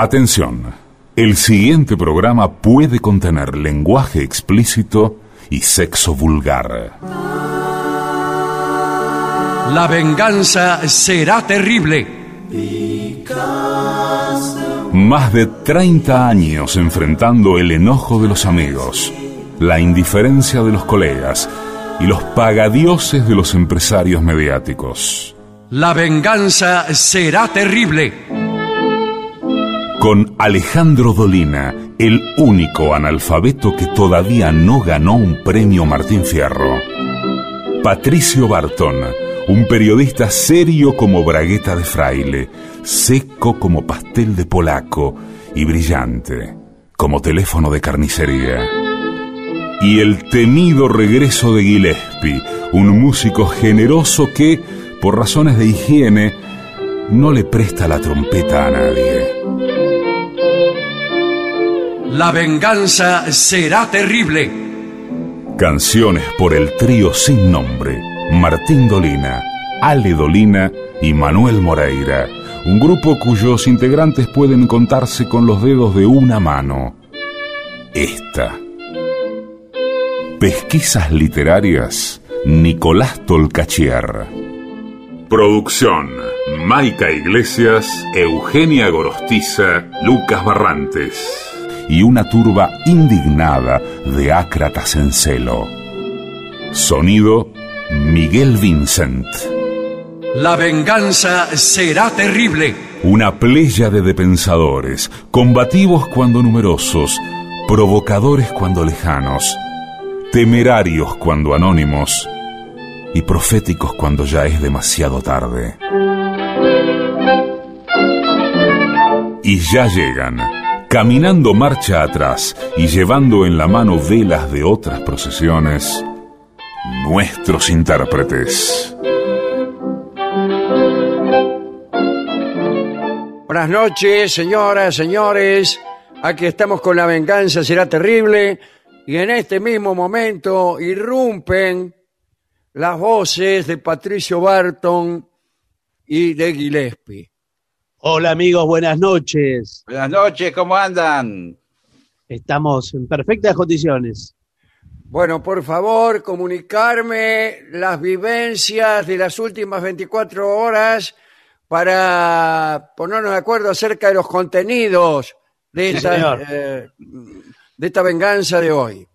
Atención, el siguiente programa puede contener lenguaje explícito y sexo vulgar. La venganza será terrible. Más de 30 años enfrentando el enojo de los amigos, la indiferencia de los colegas y los pagadioses de los empresarios mediáticos. La venganza será terrible. Con Alejandro Dolina, el único analfabeto que todavía no ganó un premio Martín Fierro. Patricio Barton, un periodista serio como bragueta de fraile, seco como pastel de polaco y brillante como teléfono de carnicería. Y el temido regreso de Gillespie, un músico generoso que, por razones de higiene, no le presta la trompeta a nadie. La venganza será terrible. Canciones por el trío sin nombre, Martín Dolina, Ale Dolina y Manuel Moreira, un grupo cuyos integrantes pueden contarse con los dedos de una mano. Esta. Pesquisas literarias, Nicolás Tolcachier. Producción, Maica Iglesias, Eugenia Gorostiza, Lucas Barrantes. Y una turba indignada de ácratas en celo. Sonido, Miguel Vincent. La venganza será terrible. Una pléyade de pensadores, combativos cuando numerosos, provocadores cuando lejanos, temerarios cuando anónimos y proféticos cuando ya es demasiado tarde. Y ya llegan, caminando marcha atrás y llevando en la mano velas de otras procesiones, nuestros intérpretes. Buenas noches, señoras, señores. Aquí estamos con La Venganza Será Terrible. Y en este mismo momento irrumpen las voces de Patricio Barton y de Gillespie. Hola amigos, buenas noches. Buenas noches, ¿cómo andan? Estamos en perfectas condiciones. Bueno, por favor, comunicarme las vivencias de las últimas 24 horas para ponernos de acuerdo acerca de los contenidos de Sí, esta, eh, de esta venganza de hoy.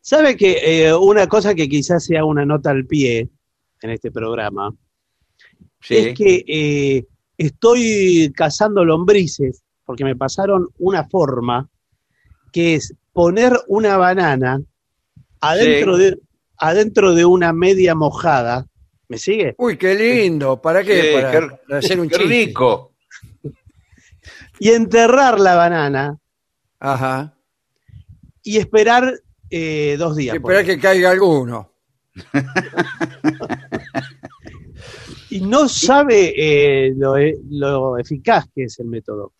¿Sabe que eh, una cosa que quizás sea una nota al pie en este programa Sí. es que eh, estoy cazando lombrices porque me pasaron una forma que es poner una banana adentro, Sí. de, adentro de una media mojada. ¿Me sigue? Uy, qué lindo. ¿Para qué? Sí, para, qué- para hacer un Qué chiste. rico. Y enterrar la banana Ajá. y esperar eh, dos días. por Esperar que caiga alguno. Y no sabe eh, lo, e- lo eficaz que es el método.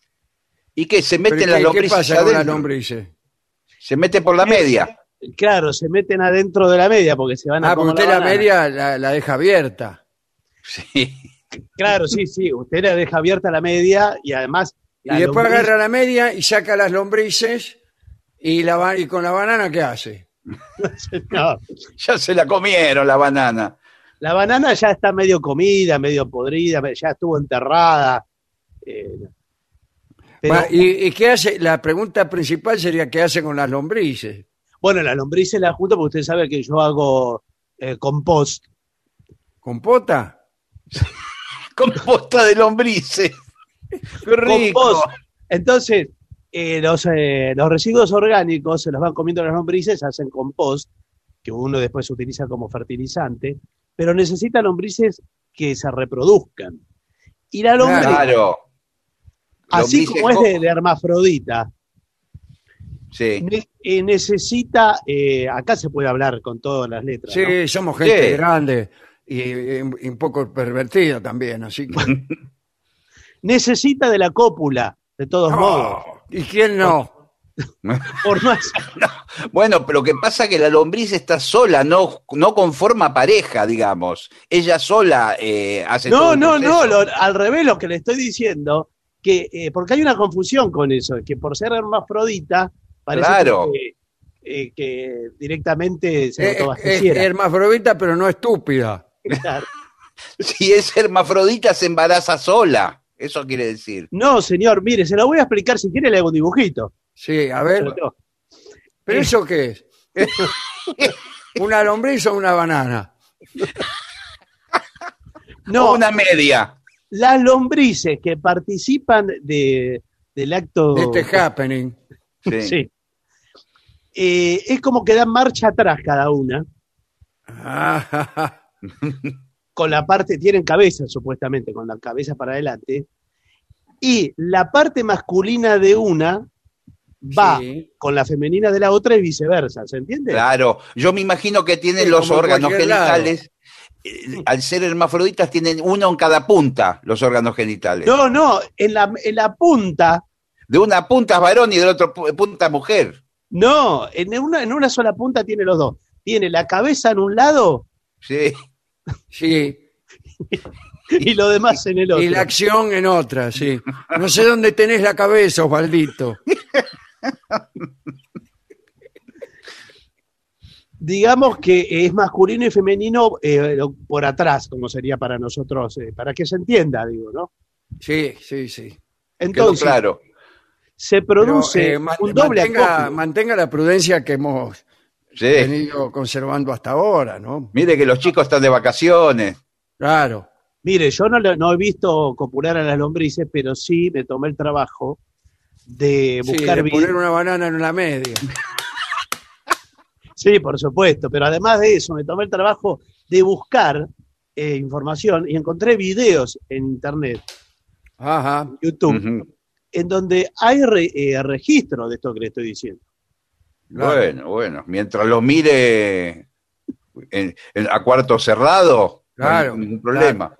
¿Y qué? ¿Se meten ¿qué- las ¿Qué lombrices pasa con las lombrices? Se mete por la media. Claro, se meten adentro de la media porque se van a Ah, porque usted la media la, la deja abierta. Sí. Claro, sí, sí. Usted la deja abierta la media y además. la y después lombriz- agarra la media y saca las lombrices y, la, y con la banana, ¿qué hace? No, Ya se la comieron la banana. La banana ya está medio comida, medio podrida, ya estuvo enterrada. eh, pero, Va, ¿Y, y qué hace? La pregunta principal sería ¿qué hace con las lombrices? bueno, la lombriz se la junta porque usted sabe que yo hago eh, compost. ¿Compota? Composta de lombrices. Qué rico. Compost. Entonces, eh, los, eh, los residuos orgánicos se los van comiendo las lombrices, hacen compost, que uno después utiliza como fertilizante, pero necesita lombrices que se reproduzcan. Y la lombriz, Claro. así como es de, de hermafrodita, Sí. ne- eh, necesita, eh, acá se puede hablar con todas las letras, Sí, ¿no? somos gente Sí. grande y, y- y un poco pervertida también, así que... necesita de la cópula, de todos modos. ¿Y quién no? Por más, Bueno, pero lo que pasa es que la lombriz está sola, no, no conforma pareja, digamos. Ella sola eh, hace todo no, el no, no, lo- al revés lo que le estoy diciendo, que, eh, porque hay una confusión con eso, que por ser hermafrodita, parece Claro. que, eh, que directamente se Eh, Es, hermafrodita, pero no estúpida. Claro. Si es hermafrodita, se embaraza sola. Eso quiere decir. No, señor, mire, se lo voy a explicar si quiere, le hago un dibujito. Sí, a ver. Pero- ¿Pero eso qué es? ¿Una lombriz o una banana? No, Una media. las lombrices que participan de, del acto. De este happening. Sí. Sí. Eh, es como que dan marcha atrás cada una, Ah, con la parte, tienen cabeza supuestamente, con la cabeza para adelante, y la parte masculina de una va Sí. con la femenina de la otra y viceversa, ¿se entiende? Claro. Yo me imagino que tienen Sí, los órganos genitales. eh, Al ser hermafroditas, tienen uno en cada punta, los órganos genitales. No, no, en la, en la punta, De una punta es varón y de la otra pu- punta mujer. no, en una, en una sola punta tiene los dos. Tiene la cabeza en un lado Sí. Sí. y lo demás en el otro. Y la acción en otra, sí. No sé dónde tenés la cabeza, Osvaldito. digamos que es masculino y femenino eh, por atrás, como sería para nosotros, eh, para que se entienda, digo, ¿no? Sí, sí, sí. Quedó Entonces, claro. se produce Pero, eh, man- un doble mantenga, acopio. mantenga la prudencia que hemos Sí. venido conservando hasta ahora, ¿no? Mire que los chicos están de vacaciones. Claro. Mire, yo no, no he visto copular a las lombrices, pero sí me tomé el trabajo de Sí, buscar de vi- poner una banana en la media. Sí, por supuesto, pero además de eso, me tomé el trabajo de buscar eh, información y encontré videos en internet, Ajá. YouTube, en donde hay re- eh, registro de esto que le estoy diciendo. Claro. Bueno, bueno. Mientras los mire en- en- a cuarto cerrado, Claro, no hay ningún problema.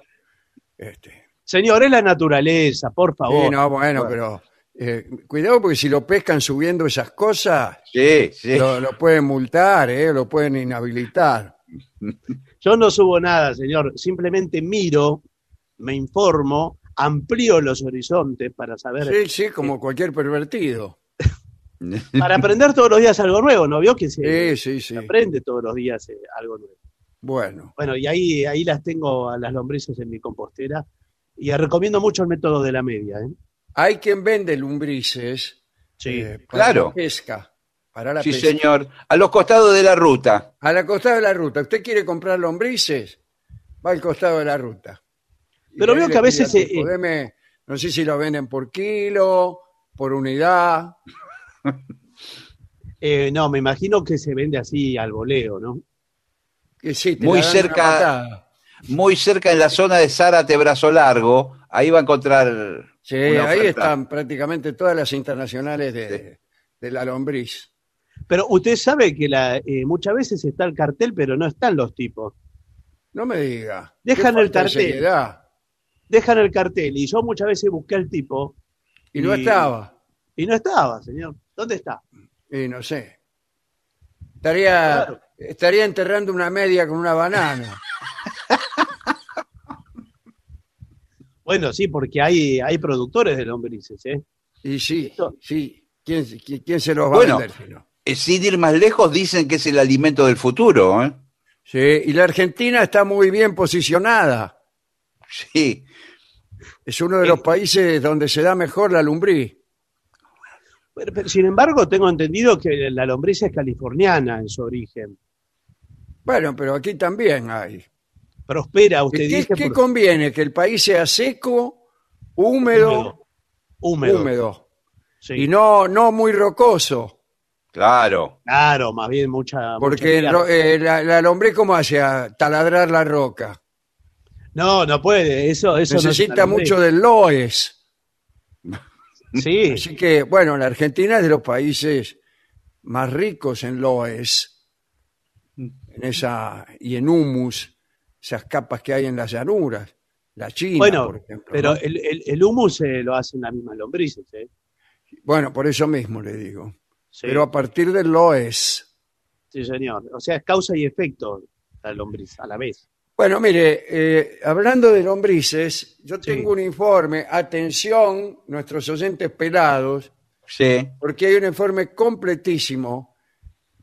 Este. Señor, es la naturaleza, por favor. Sí, no, bueno, pero eh, cuidado porque si lo pescan subiendo esas cosas, Sí, sí. lo, lo pueden multar, ¿eh? lo pueden inhabilitar. Yo no subo nada, señor. Simplemente miro, me informo, amplío los horizontes para saber, Sí, sí, como cualquier pervertido. para aprender todos los días algo nuevo. ¿No vio que se, Sí, sí, sí. se aprende todos los días eh, algo nuevo? Bueno, Bueno, y ahí, ahí las tengo a las lombrices en mi compostera. Y recomiendo mucho el método de la media. ¿eh? Hay quien vende lumbrices Sí. eh, para Claro. la pesca. Para la Sí, pesca. señor. A los costados de la ruta. A la costado de la ruta. ¿Usted quiere comprar lombrices? Va al costado de la ruta. Y Pero veo que a pide veces, eh, tipo, "Deme", no sé si lo venden por kilo, por unidad. Eh, no, me imagino que se vende así al voleo, ¿no? Que sí, te Muy cerca-. Muy cerca en la zona de Zárate, Brazo Largo. Ahí va a encontrar. Sí, ahí están prácticamente todas las internacionales de, de la lombriz. Pero usted sabe que la, eh, muchas veces está el cartel, pero no están los tipos. No me diga. Dejan el de cartel. Dejan el cartel y yo muchas veces busqué al tipo Y no estaba. y no estaba, señor. ¿Dónde está? Y no sé. Estaría, Claro. estaría enterrando una media con una banana. Bueno, sí, porque hay, hay productores de lombrices, ¿eh? Y sí, Esto- sí. ¿Quién, quién- quién se los va Bueno. a vender si no? Eh, Sin ir más lejos, dicen que es el alimento del futuro. ¿eh? Sí, y la Argentina está muy bien posicionada. Sí. Es uno de los países donde se da mejor la lumbriz. Pero, pero, sin embargo, tengo entendido que la lombriz es californiana en su origen. Bueno, pero aquí también hay. Prospera, usted ¿Qué, dice, qué por- conviene? ¿Que el país sea seco, húmedo, húmedo. húmedo, Sí. y no, no muy rocoso? Claro. Claro, más bien mucha. Porque mucha eh, la, la lombriz, ¿cómo hace? A taladrar la roca. No, no puede. Eso, eso no es Necesita mucho del loes. Sí, Así que, bueno, la Argentina es de los países más ricos en loes, en esa, y en humus, esas capas que hay en las llanuras. La China, bueno, por ejemplo. pero ¿no? el, el, el humus eh, lo hacen las mismas lombrices, ¿eh? Bueno, por eso mismo le digo. Sí, Pero a partir del loes. sí, señor. O sea, es causa y efecto la lombriz a la vez. Bueno, mire, eh, hablando de lombrices, yo Sí. tengo un informe, atención, nuestros oyentes pelados, Sí. porque hay un informe completísimo,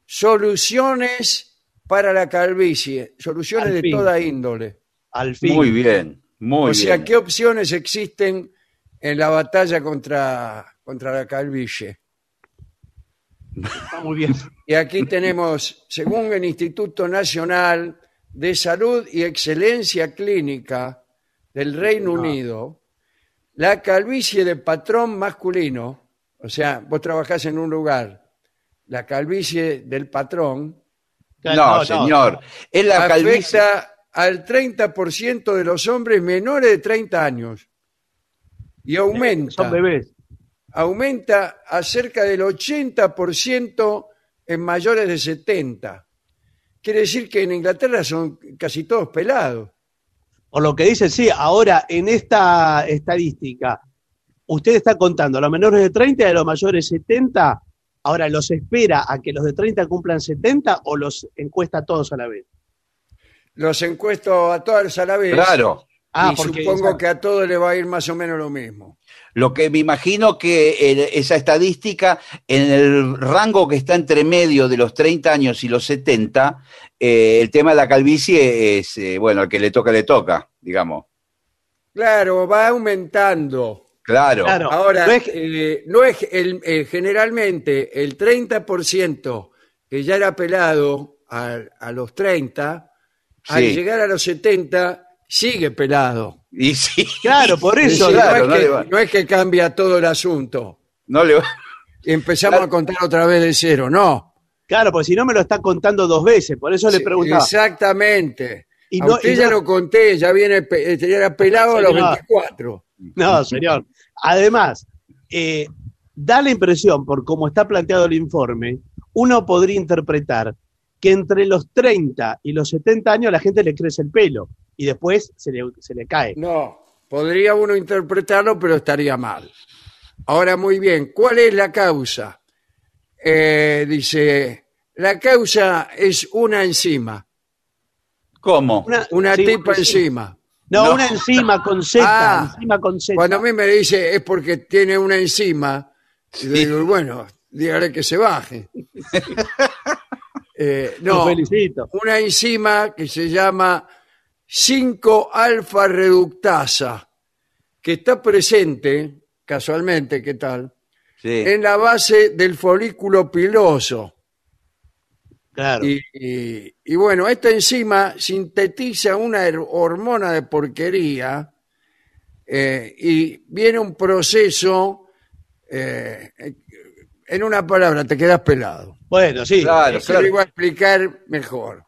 soluciones para la calvicie, soluciones Al de fin. toda índole. Al fin. Muy bien, muy o sea, bien. ¿qué opciones existen en la batalla contra, contra la calvicie? Está muy bien. Y aquí tenemos, según el Instituto Nacional de Salud y Excelencia Clínica del Reino Unido, la calvicie de patrón masculino, o sea, vos trabajás en un lugar, la calvicie del patrón No, señor. Es la calvicie. afecta al 30% de los hombres menores de 30 años y aumenta Son bebés. aumenta a cerca del 80% en mayores de 70. Quiere decir que en Inglaterra son casi todos pelados. Por lo que dice, sí, ahora en esta estadística, usted está contando a los menores de 30 y a los mayores de 70. Ahora, ¿los espera a que los de 30 cumplan 70 o los encuesta a todos a la vez? Los encuesto a todos a la vez. Claro. Ah, y porque supongo que a todos le va a ir más o menos lo mismo. Lo que me imagino que el- esa estadística, en el rango que está entre medio de los 30 años y los 70, eh, el tema de la calvicie es, eh, bueno, al que le toca, le toca, digamos. Claro, va aumentando. Claro. Claro. Ahora, no es no es el, eh, generalmente el 30% que ya era pelado a, a los 30, al llegar a los 70 sigue pelado. Y sí. Claro, por Es eso, decir, claro, no, no es que, no es que cambia todo el asunto. No le va- Y empezamos Claro. a contar otra vez de cero. No. Claro, porque si no me lo está contando dos veces, por eso le preguntaba. Exactamente. Y a no- usted y ya no- lo conté, ya viene, ya era pelado a los Señor. 24. No, señor. Además, eh, da la impresión, por cómo está planteado el informe, uno podría interpretar que entre los 30 y los 70 años a la gente le crece el pelo y después se le, se le cae. No, podría uno interpretarlo, pero estaría mal. Ahora, muy bien, ¿cuál es la causa? Eh, dice, la causa es una enzima, ¿Cómo? una sí, tipa sí. enzima. No, No. una enzima con Z, Ah, enzima con Z. Cuando a mí me dice es porque tiene una enzima, yo digo, bueno, dígale que se baje. Eh, no, felicito. una enzima que se llama 5-alfa reductasa, que está presente, casualmente, ¿qué tal? Sí. En la base del folículo piloso. Claro. Y, y- y bueno, esta enzima sintetiza una hormona de porquería eh, y viene un proceso, eh, en una palabra, te quedas pelado. Bueno, sí. Claro, Eso lo iba a explicar mejor.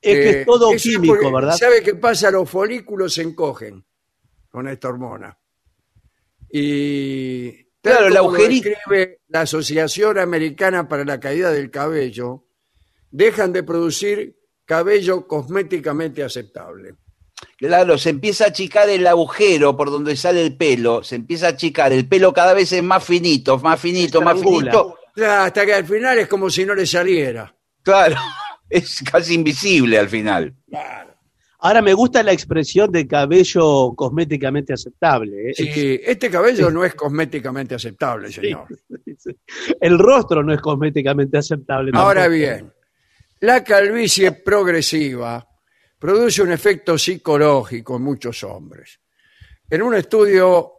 Es que Eh, es todo eso es químico, porque, ¿verdad? ¿Sabe qué pasa? Los folículos se encogen con esta hormona. Y Claro, el agujerito. la Asociación Americana para la Caída del Cabello, dejan de producir cabello cosméticamente aceptable. Claro, se empieza a achicar el agujero por donde sale el pelo, se empieza a achicar, el pelo cada vez es más finito, más finito, más finito. Hasta que al final es como si no le saliera. Claro, es casi invisible al final. Claro. Ahora me gusta la expresión de cabello cosméticamente aceptable. ¿eh? Sí, este cabello no es cosméticamente aceptable, señor. El rostro no es cosméticamente aceptable. Ahora tampoco. bien, la calvicie progresiva produce un efecto psicológico en muchos hombres. En un estudio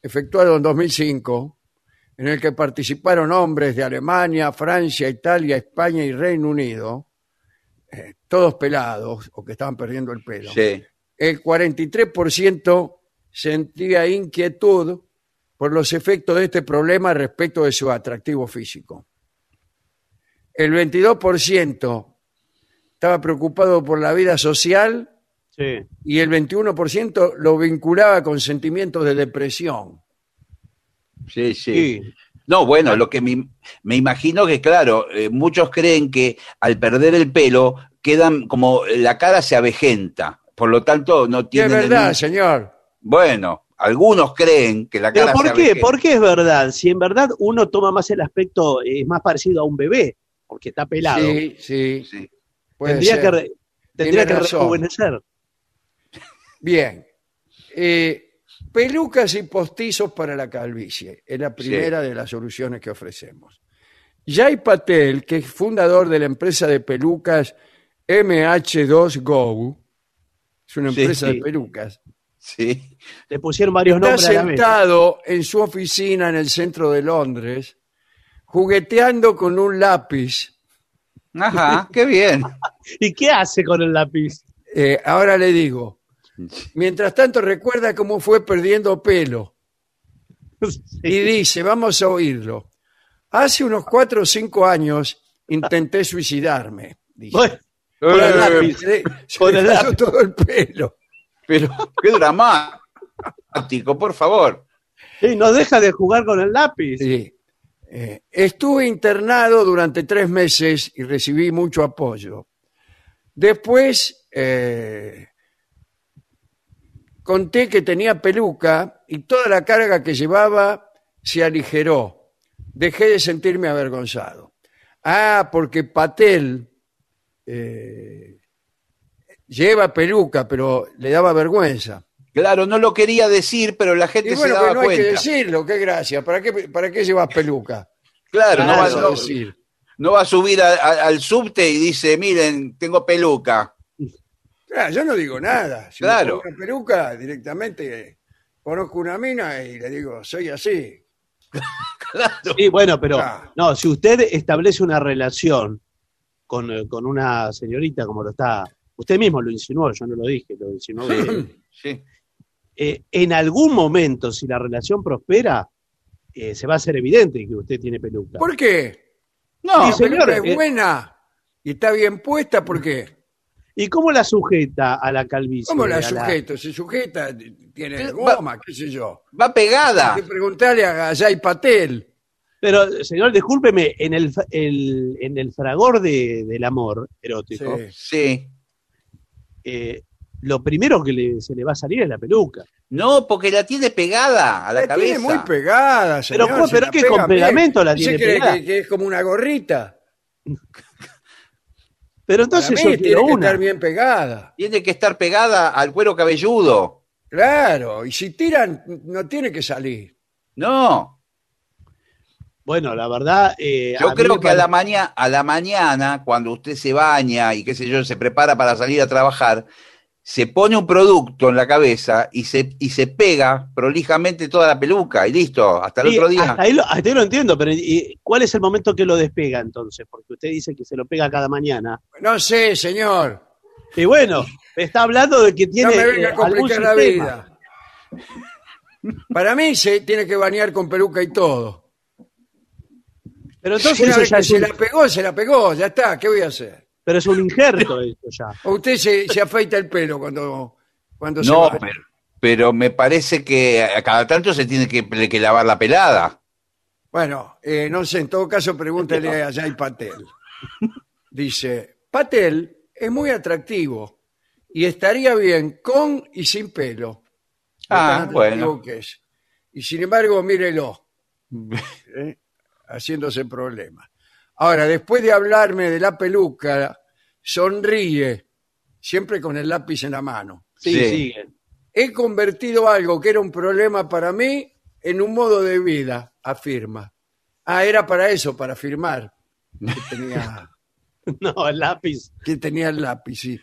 efectuado en 2005, en el que participaron hombres de Alemania, Francia, Italia, España y Reino Unido, eh, todos pelados o que estaban perdiendo el pelo, Sí. el 43% sentía inquietud por los efectos de este problema respecto de su atractivo físico. El 22% estaba preocupado por la vida social Sí. y el 21% lo vinculaba con sentimientos de depresión. Sí, sí. Sí. No, bueno, lo que me, me imagino que, claro, eh, muchos creen que al perder el pelo quedan como la cara se avejenta, por lo tanto no es tienen. el verdad, señor. Bueno, algunos creen que la Pero cara ¿por se qué? avejenta. ¿Por qué es verdad? Si en verdad uno toma más el aspecto, eh, es más parecido a un bebé, porque está pelado. Sí, sí. Sí. Puede Tendría ser. que re- Tendría Tiene que razón. rejuvenecer. Bien. Eh, pelucas y postizos para la calvicie. Es la primera de las soluciones que ofrecemos. Jay Patel, que es fundador de la empresa de pelucas MH2Go, es una empresa sí. de pelucas, Sí. Le pusieron varios está nombres vez. sentado en su oficina en el centro de Londres, jugueteando con un lápiz. Ajá, qué bien. ¿Y qué hace con el lápiz? Eh, ahora le digo, mientras tanto recuerda cómo fue perdiendo pelo. y dice, vamos a oírlo. Hace unos cuatro o cinco años intenté suicidarme. Dice. Bueno, con el lápiz. Se le- se Con le el lápiz. todo el pelo. Pero qué dramático, por favor. Sí, no deja de jugar con el lápiz. Sí. Eh, estuve internado durante tres meses y recibí mucho apoyo. Después eh, conté que tenía peluca y toda la carga que llevaba se aligeró. Dejé de sentirme avergonzado. Ah, porque Patel eh, lleva peluca, pero le daba vergüenza. Claro, no lo quería decir, pero la gente Y bueno, se pero daba no hay que cuenta. decirlo, qué gracia. ¿Para qué, para qué llevas peluca? Claro, no, va, Claro, no- decir. no va a subir a- a- al subte y dice, miren, tengo peluca. Claro, yo no digo nada. Si me Claro. pongo una peluca, directamente conozco una mina y le digo, soy así. Claro. Sí, bueno, pero Ah. no, si usted establece una relación con, eh, con una señorita como lo está, usted mismo lo insinuó, yo no lo dije, lo insinuó. que- Sí. Eh, en algún momento, si la relación prospera, eh, se va a hacer evidente que usted tiene peluca. ¿Por qué? No, la señor, peluca eh, es buena y está bien puesta, ¿por qué? ¿Y cómo la sujeta a la calvicie? ¿Cómo la sujeto? Se sujeta, tiene goma, qué sé yo. va pegada. Hay que preguntarle a Jay Patel. Pero, señor, discúlpeme, en el, fa- el- en el fragor de- del amor erótico, Sí. Sí. eh, lo primero que le- se le va a salir es la peluca. No, porque la tiene pegada a la, La cabeza. tiene muy pegada, Pero señor. se Pero la que con pegamento la ¿Usted tiene cree pegada. que, que es como una gorrita? Pero entonces yo tiene que estar bien pegada. Tiene que estar pegada al cuero cabelludo. Claro, y si tiran, no tiene que salir. No. Bueno, la verdad. eh, Yo creo que a la, mañana, a la mañana, cuando usted se baña y qué sé yo, se prepara para salir a trabajar, se pone un producto en la cabeza y se, y se pega prolijamente toda la peluca y listo, hasta el Sí, otro día. Hasta ahí, lo, hasta ahí lo entiendo, pero ¿y ¿cuál es el momento que lo despega entonces? Porque usted dice que se lo pega cada mañana. No sé, señor. Y bueno, está hablando de que No tiene me venga eh, a complicar algún la vida. Para mí se tiene que bañar con peluca y todo. Pero entonces Una eso vez ya que es se la pegó, se la pegó, ya está, ¿qué voy a hacer? Pero es un injerto esto ya. O usted se, se afeita el pelo cuando, cuando se No, pero, pero me parece que a cada tanto se tiene que, que lavar la pelada. Bueno, eh, no sé, en todo caso pregúntele a Jay Patel. Dice, Patel es muy atractivo y estaría bien con y sin pelo. Ah, bueno. atractivo que es. Y sin embargo, mírelo, ¿eh? haciéndose problema. Ahora, después de hablarme de la peluca, sonríe, siempre con el lápiz en la mano. Sí, Sí. He convertido algo que era un problema para mí en un modo de vida, afirma. Ah, era para eso, para firmar. Que tenía, No, el lápiz. que tenía el lápiz, sí.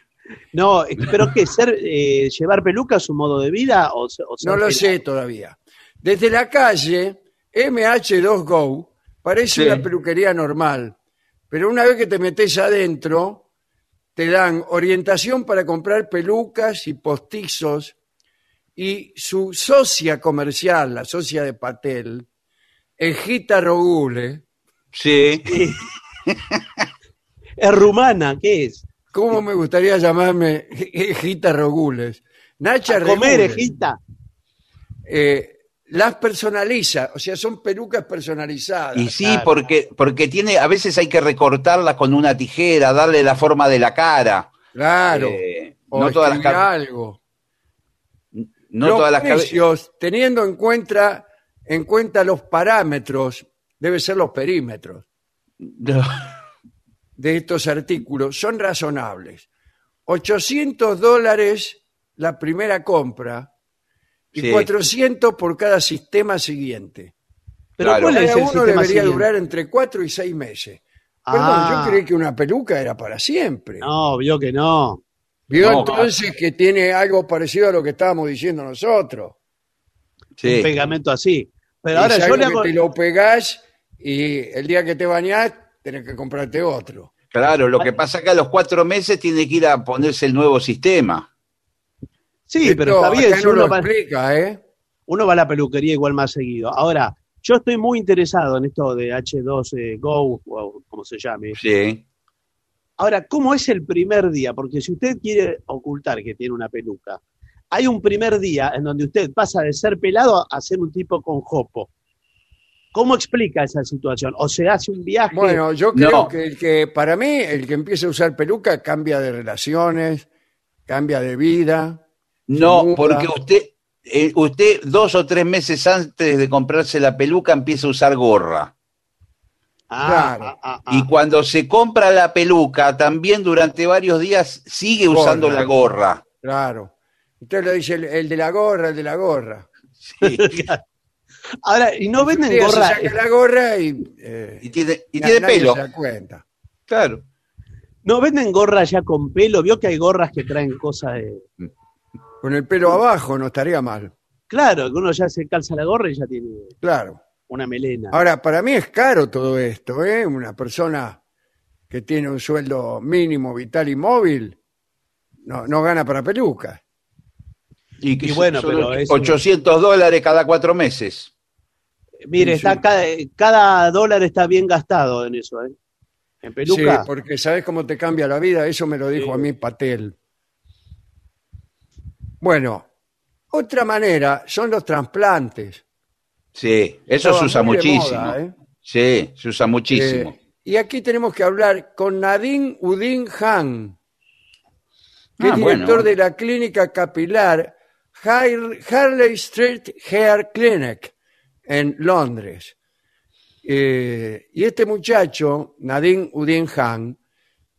No, eh, pero ¿qué? Ser, eh, ¿Llevar peluca es un modo de vida? O, se- o ser No lo pelado? sé todavía. Desde la calle, MH2Go parece Sí. una peluquería normal, pero una vez que te metes adentro, te dan orientación para comprar pelucas y postizos y su socia comercial, la socia de Patel, Egita Rogule, Sí. Es rumana, ¿qué es? ¿cómo me gustaría llamarme Egita Rogules? Nacha A comer, Regules. Ejita. eh, las personaliza, o sea, son pelucas personalizadas. Y sí, claro. porque, porque tiene, a veces hay que recortarla con una tijera, darle la forma de la cara. Claro. Eh, o no todas las algo. no los todas las cabezas. precios, teniendo en cuenta, en cuenta los parámetros, debe ser los perímetros de estos artículos, son razonables. 800 dólares la primera compra y Sí. 400 por cada sistema siguiente. Pero Claro. ¿cuál es Cada el uno sistema debería siguiente? durar entre 4 y 6 meses. Perdón, Ah. yo creí que una peluca era para siempre. No, vio que no. Vio No, entonces que tiene algo parecido a lo que estábamos diciendo nosotros. Sí. Un pegamento así. Pero Es ahora yo algo le hago... que te lo pegás y el día que te bañás tenés que comprarte otro. Claro, lo que pasa que a los cuatro meses tiene que ir a ponerse el nuevo sistema. Sí, Esto pero está bien. si no uno lo va, explica, ¿eh? uno va a la peluquería igual más seguido. Ahora, yo estoy muy interesado en esto de H2 Go, o como se llame. Sí. Ahora, ¿cómo es el primer día? Porque si usted quiere ocultar que tiene una peluca, hay un primer día en donde usted pasa de ser pelado a ser un tipo con jopo. ¿Cómo explica esa situación? ¿O se hace un viaje? Bueno, yo creo No. que el que, para mí, el que empieza a usar peluca cambia de relaciones, cambia de vida. No, porque usted, eh, usted dos o tres meses antes de comprarse la peluca empieza a usar gorra. Ah, claro. ah, ah, ah. Y cuando se compra la peluca, también durante varios días sigue usando Gorra. la gorra. Claro. Usted le dice el, el de la gorra, el de la gorra. Sí. Ahora, ¿y no venden se gorra? saca la gorra y, eh, Y tiene, y tiene nadie pelo. se da cuenta. Claro. ¿No venden gorra ya con pelo? Vio que hay gorras que traen cosas de... Con el pelo abajo no estaría mal. Claro, que uno ya se calza la gorra y ya tiene Claro. una melena. Ahora, para mí es caro todo esto, ¿eh? Una persona que tiene un sueldo mínimo, vital y móvil, no, no gana para pelucas. Y, que Y bueno, son pero es- 800 dólares cada cuatro meses. Mire, Sí, está sí. cada, cada dólar está bien gastado en eso, ¿eh? En peluca. Sí, porque sabes cómo te cambia la vida, eso me lo dijo Sí. a mí Patel. Bueno, otra manera son los trasplantes. Sí, eso Estaba se usa muy de muchísimo. moda, ¿eh? Sí, se usa muchísimo. Eh, y aquí tenemos que hablar con Nadine Udin Han, que Ah, es bueno. director de la clínica capilar Har- Harley Street Hair Clinic en Londres. Eh, y este muchacho, Nadine Udin Han,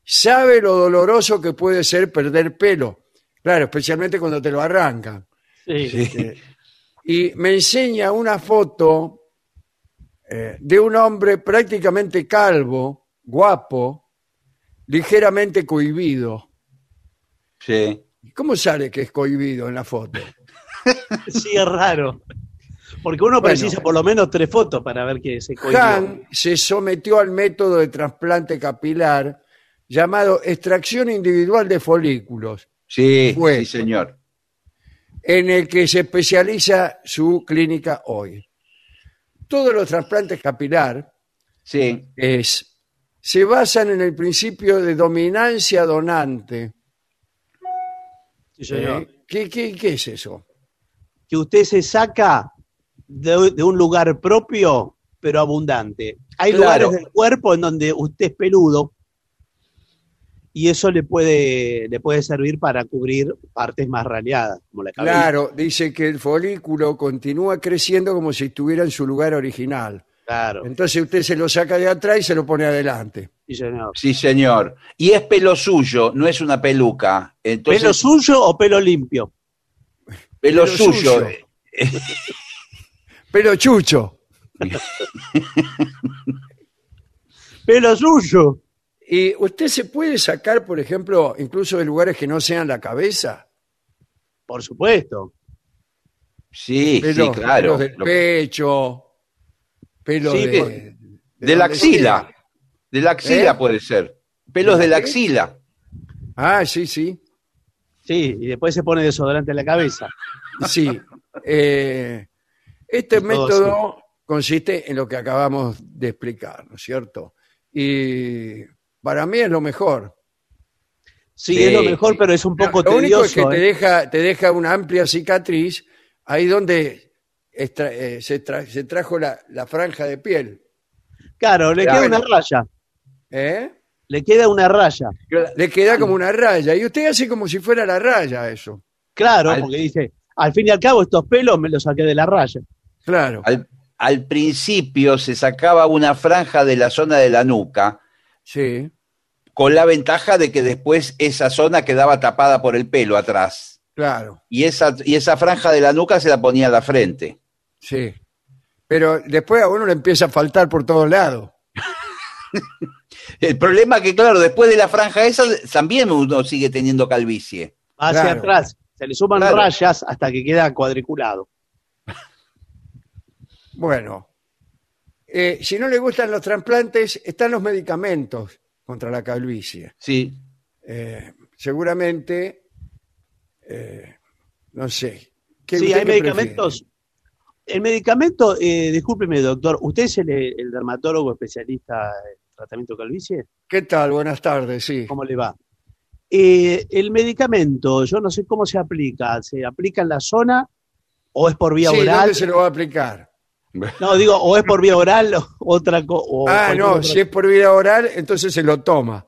sabe lo doloroso que puede ser perder pelo. Claro, especialmente cuando te lo arrancan. Sí. Sí. Y me enseña una foto eh, de un hombre prácticamente calvo, guapo, ligeramente cohibido. Sí. ¿Cómo sale que es cohibido en la foto? Sí, es raro. Porque uno Bueno. precisa por lo menos tres fotos para ver que se cohibió. Han se sometió al método de trasplante capilar llamado extracción individual de folículos, Sí, señor. en el que se especializa su clínica hoy. Todos los trasplantes capilar Sí. es, se basan en el principio de dominancia donante. Sí, señor. ¿Eh? ¿Qué, qué, qué es eso? Que usted se saca de, de un lugar propio, pero abundante. Hay Claro. lugares del cuerpo en donde usted es peludo y eso le puede, le puede servir para cubrir partes más raleadas, como la cabeza. Claro, dice que el folículo continúa creciendo como si estuviera en su lugar original. Claro, Entonces usted se lo saca de atrás y se lo pone adelante. sí, señor. Sí, señor. Y es pelo suyo, no es una peluca. Entonces, ¿Pelo suyo o pelo limpio? pelo pelo suyo. suyo. Pero chucho. ¡Pelo suyo! ¿Y usted se puede sacar, por ejemplo, incluso de lugares que no sean la cabeza? Por supuesto. Sí, Pelos, sí, claro. pelos del Lo- pecho, pelos Sí, de, de de la axila. sea. De la axila ¿Eh? puede ser. Pelos de la axila. Ah, sí, sí. Sí, y después se pone desodorante en la cabeza. Sí. Eh, este todo método consiste en lo que acabamos de explicar, ¿no es cierto? Y para mí es lo mejor. Sí, Sí, es lo mejor, sí. pero es un poco lo único es que te ¿eh? deja, te deja una amplia cicatriz ahí donde extra- eh, se, tra- se trajo la, la franja de piel. Claro, le Claro. queda una raya. ¿eh? Le queda una raya. Le queda como una raya. Y usted hace como si fuera la raya eso. Claro, Al- porque dice, al fin y al cabo estos pelos me los saqué de la raya. Claro. Al, al principio se sacaba una franja de la zona de la nuca, Sí. Con la ventaja de que después esa zona quedaba tapada por el pelo atrás. Claro, Y esa, y esa franja de la nuca se la ponía a la frente. sí. Pero después a uno le empieza a faltar por todos lados. El problema que, claro, después de la franja esa, también uno sigue teniendo calvicie. Hacia Claro. atrás, se le suman Claro. rayas hasta que queda cuadriculado. Bueno, eh, si no le gustan los trasplantes, están los medicamentos contra la calvicie. Sí. Eh, seguramente, eh, no sé. ¿Qué- Sí, hay medicamentos. El medicamento, eh, discúlpeme, doctor, ¿usted es el, el dermatólogo especialista en tratamiento de calvicie? ¿Qué tal? Buenas tardes, sí. ¿Cómo le va? Eh, el medicamento, yo no sé cómo se aplica. ¿Se aplica en la zona o es por vía Sí, oral? ¿dónde se lo va a aplicar? No, digo, o es por vía oral o otra cosa. ah, no, si es por vida oral, entonces se lo toma.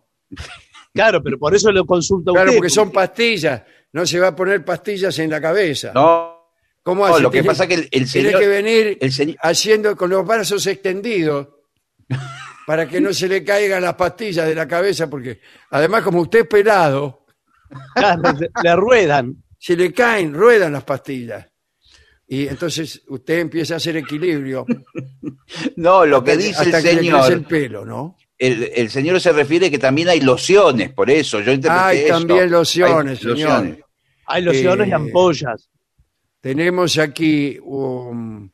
Claro, pero por eso lo consulta Claro, usted. porque son pastillas. No se va a poner pastillas en la cabeza. No, ¿Cómo no, hace? lo que Tiene- pasa es que el, el Tiene señor. que venir el señor- haciendo con los brazos extendidos para que no se le caigan las pastillas de la cabeza, porque además como usted es pelado, Claro, le- le ruedan. se le caen, ruedan las pastillas. Y entonces usted empieza a hacer equilibrio. No, lo que hasta dice hasta el que le señor. el pelo, ¿no? El, el señor se refiere que también hay lociones, por eso. Yo interpreté Hay también lociones, Hay señor. lociones. Hay lociones Eh, y ampollas. Tenemos aquí un...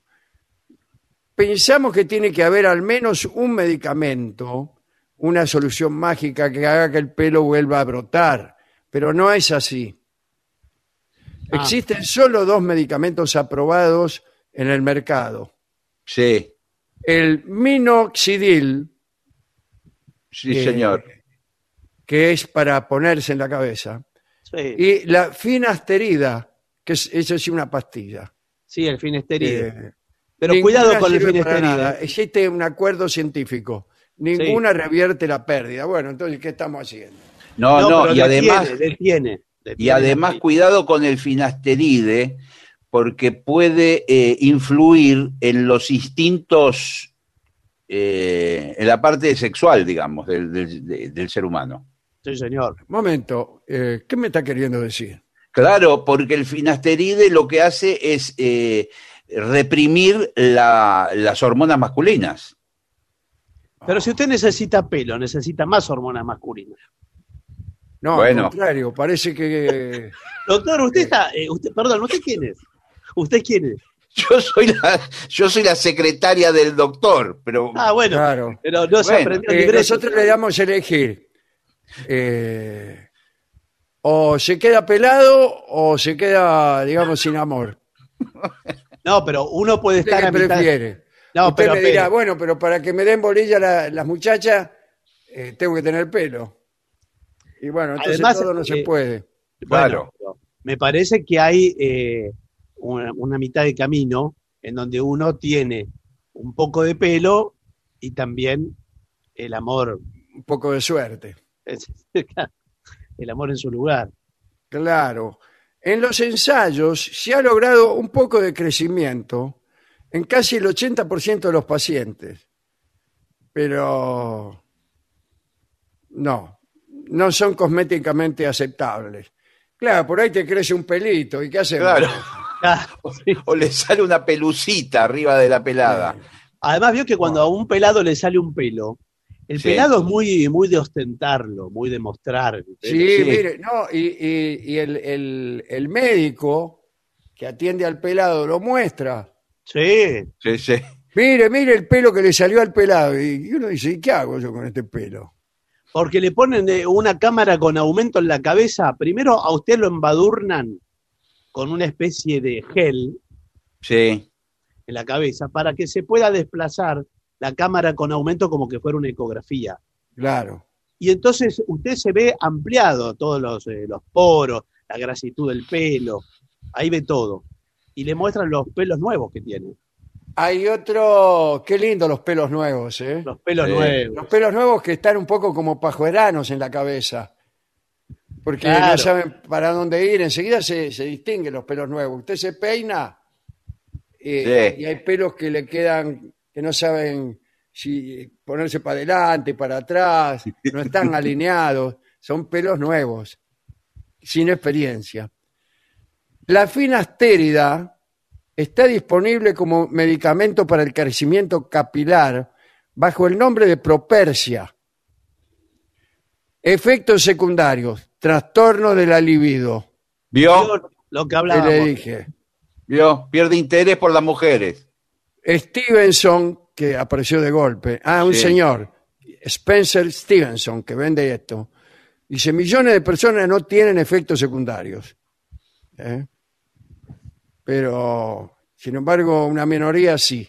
Pensamos que tiene que haber al menos un medicamento, una solución mágica que haga que el pelo vuelva a brotar, pero no es así. Ah. Existen solo dos medicamentos aprobados en el mercado. Sí, El minoxidil, sí, Eh, señor. que es para ponerse en la cabeza, Sí, y la finasterida, que es, eso sí una pastilla. sí, el finesteride. Eh, pero Ninguna cuidado con el sirve para nada. finesteride. Existe un acuerdo científico. Ninguna revierte la pérdida. Bueno, entonces, ¿qué estamos haciendo? No, no, pero y además, Detiene, detiene, y además cuidado con el finasteride, porque puede eh, influir en los instintos, eh, en la parte sexual, digamos, del, del- de- del ser humano. Sí, señor. Momento, eh, ¿qué me está queriendo decir? Claro, porque el finasteride lo que hace es eh, reprimir la- las hormonas masculinas. Pero si usted necesita pelo, necesita más hormonas masculinas. No, Bueno. al contrario, parece que... Doctor, usted está, eh, usted, perdón, ¿usted quién es? ¿Usted quién es? Yo soy la, yo soy la secretaria del doctor, pero Ah, bueno, Claro. pero no se aprendió Eh, nosotros le damos a elegir. eh, o se queda pelado o se queda, digamos, sin amor. No, pero uno puede ¿Usted estar qué a mitad. prefiere? No, Usted pero, me dirá, pero- bueno, pero para que me den bolilla la- las muchachas, eh, tengo que tener pelo. Y bueno, entonces Además, todo no se eh, puede. bueno, Claro. me parece que hay eh, una, una mitad de camino en donde uno tiene un poco de pelo y también el amor, Un poco de suerte. el amor en su lugar. Claro. En los ensayos se ha logrado un poco de crecimiento en casi el 80% de los pacientes. Pero no, no son cosméticamente aceptables. Claro, por ahí te crece un pelito. ¿Y qué hacemos? claro, o le sale una pelucita arriba de la pelada. Además, vio que cuando a un pelado le sale un pelo, el Sí. pelado es muy, muy de ostentarlo, muy de mostrar. Sí, Sí. mire, no, y, y- y el, el- el médico que atiende al pelado lo muestra. Sí, Sí, sí. Mire, mire el pelo que le salió al pelado. Y uno dice, ¿y qué hago yo con este pelo? Porque le ponen eh, una cámara con aumento en la cabeza. Primero a usted lo embadurnan con una especie de gel Sí, en la cabeza para que se pueda desplazar la cámara con aumento como que fuera una ecografía. Claro. Y entonces usted se ve ampliado, todos los, eh, los poros, la grasitud del pelo, ahí ve todo. Y le muestran los pelos nuevos que tiene, Hay otro, qué lindo los pelos nuevos, ¿eh? los pelos Sí. nuevos. Los pelos nuevos que están un poco como pajueranos en la cabeza. Porque no Claro. saben para dónde ir. Enseguida se, se distinguen los pelos nuevos. Usted se peina eh, Sí. y hay pelos que le quedan, que no saben si ponerse para adelante, para atrás, no están alineados, son pelos nuevos, sin experiencia. La finastérida está disponible como medicamento para el crecimiento capilar bajo el nombre de Propersia. Efectos secundarios, trastorno de la libido. ¿Vio? Lo que hablábamos. le dije. ¿Vio? Pierde interés por las mujeres. Stevenson, que apareció de golpe. Ah, un Sí. señor, Spencer Stevenson, que vende esto. Dice, millones de personas no tienen efectos secundarios. ¿Eh? Pero, sin embargo, una minoría sí.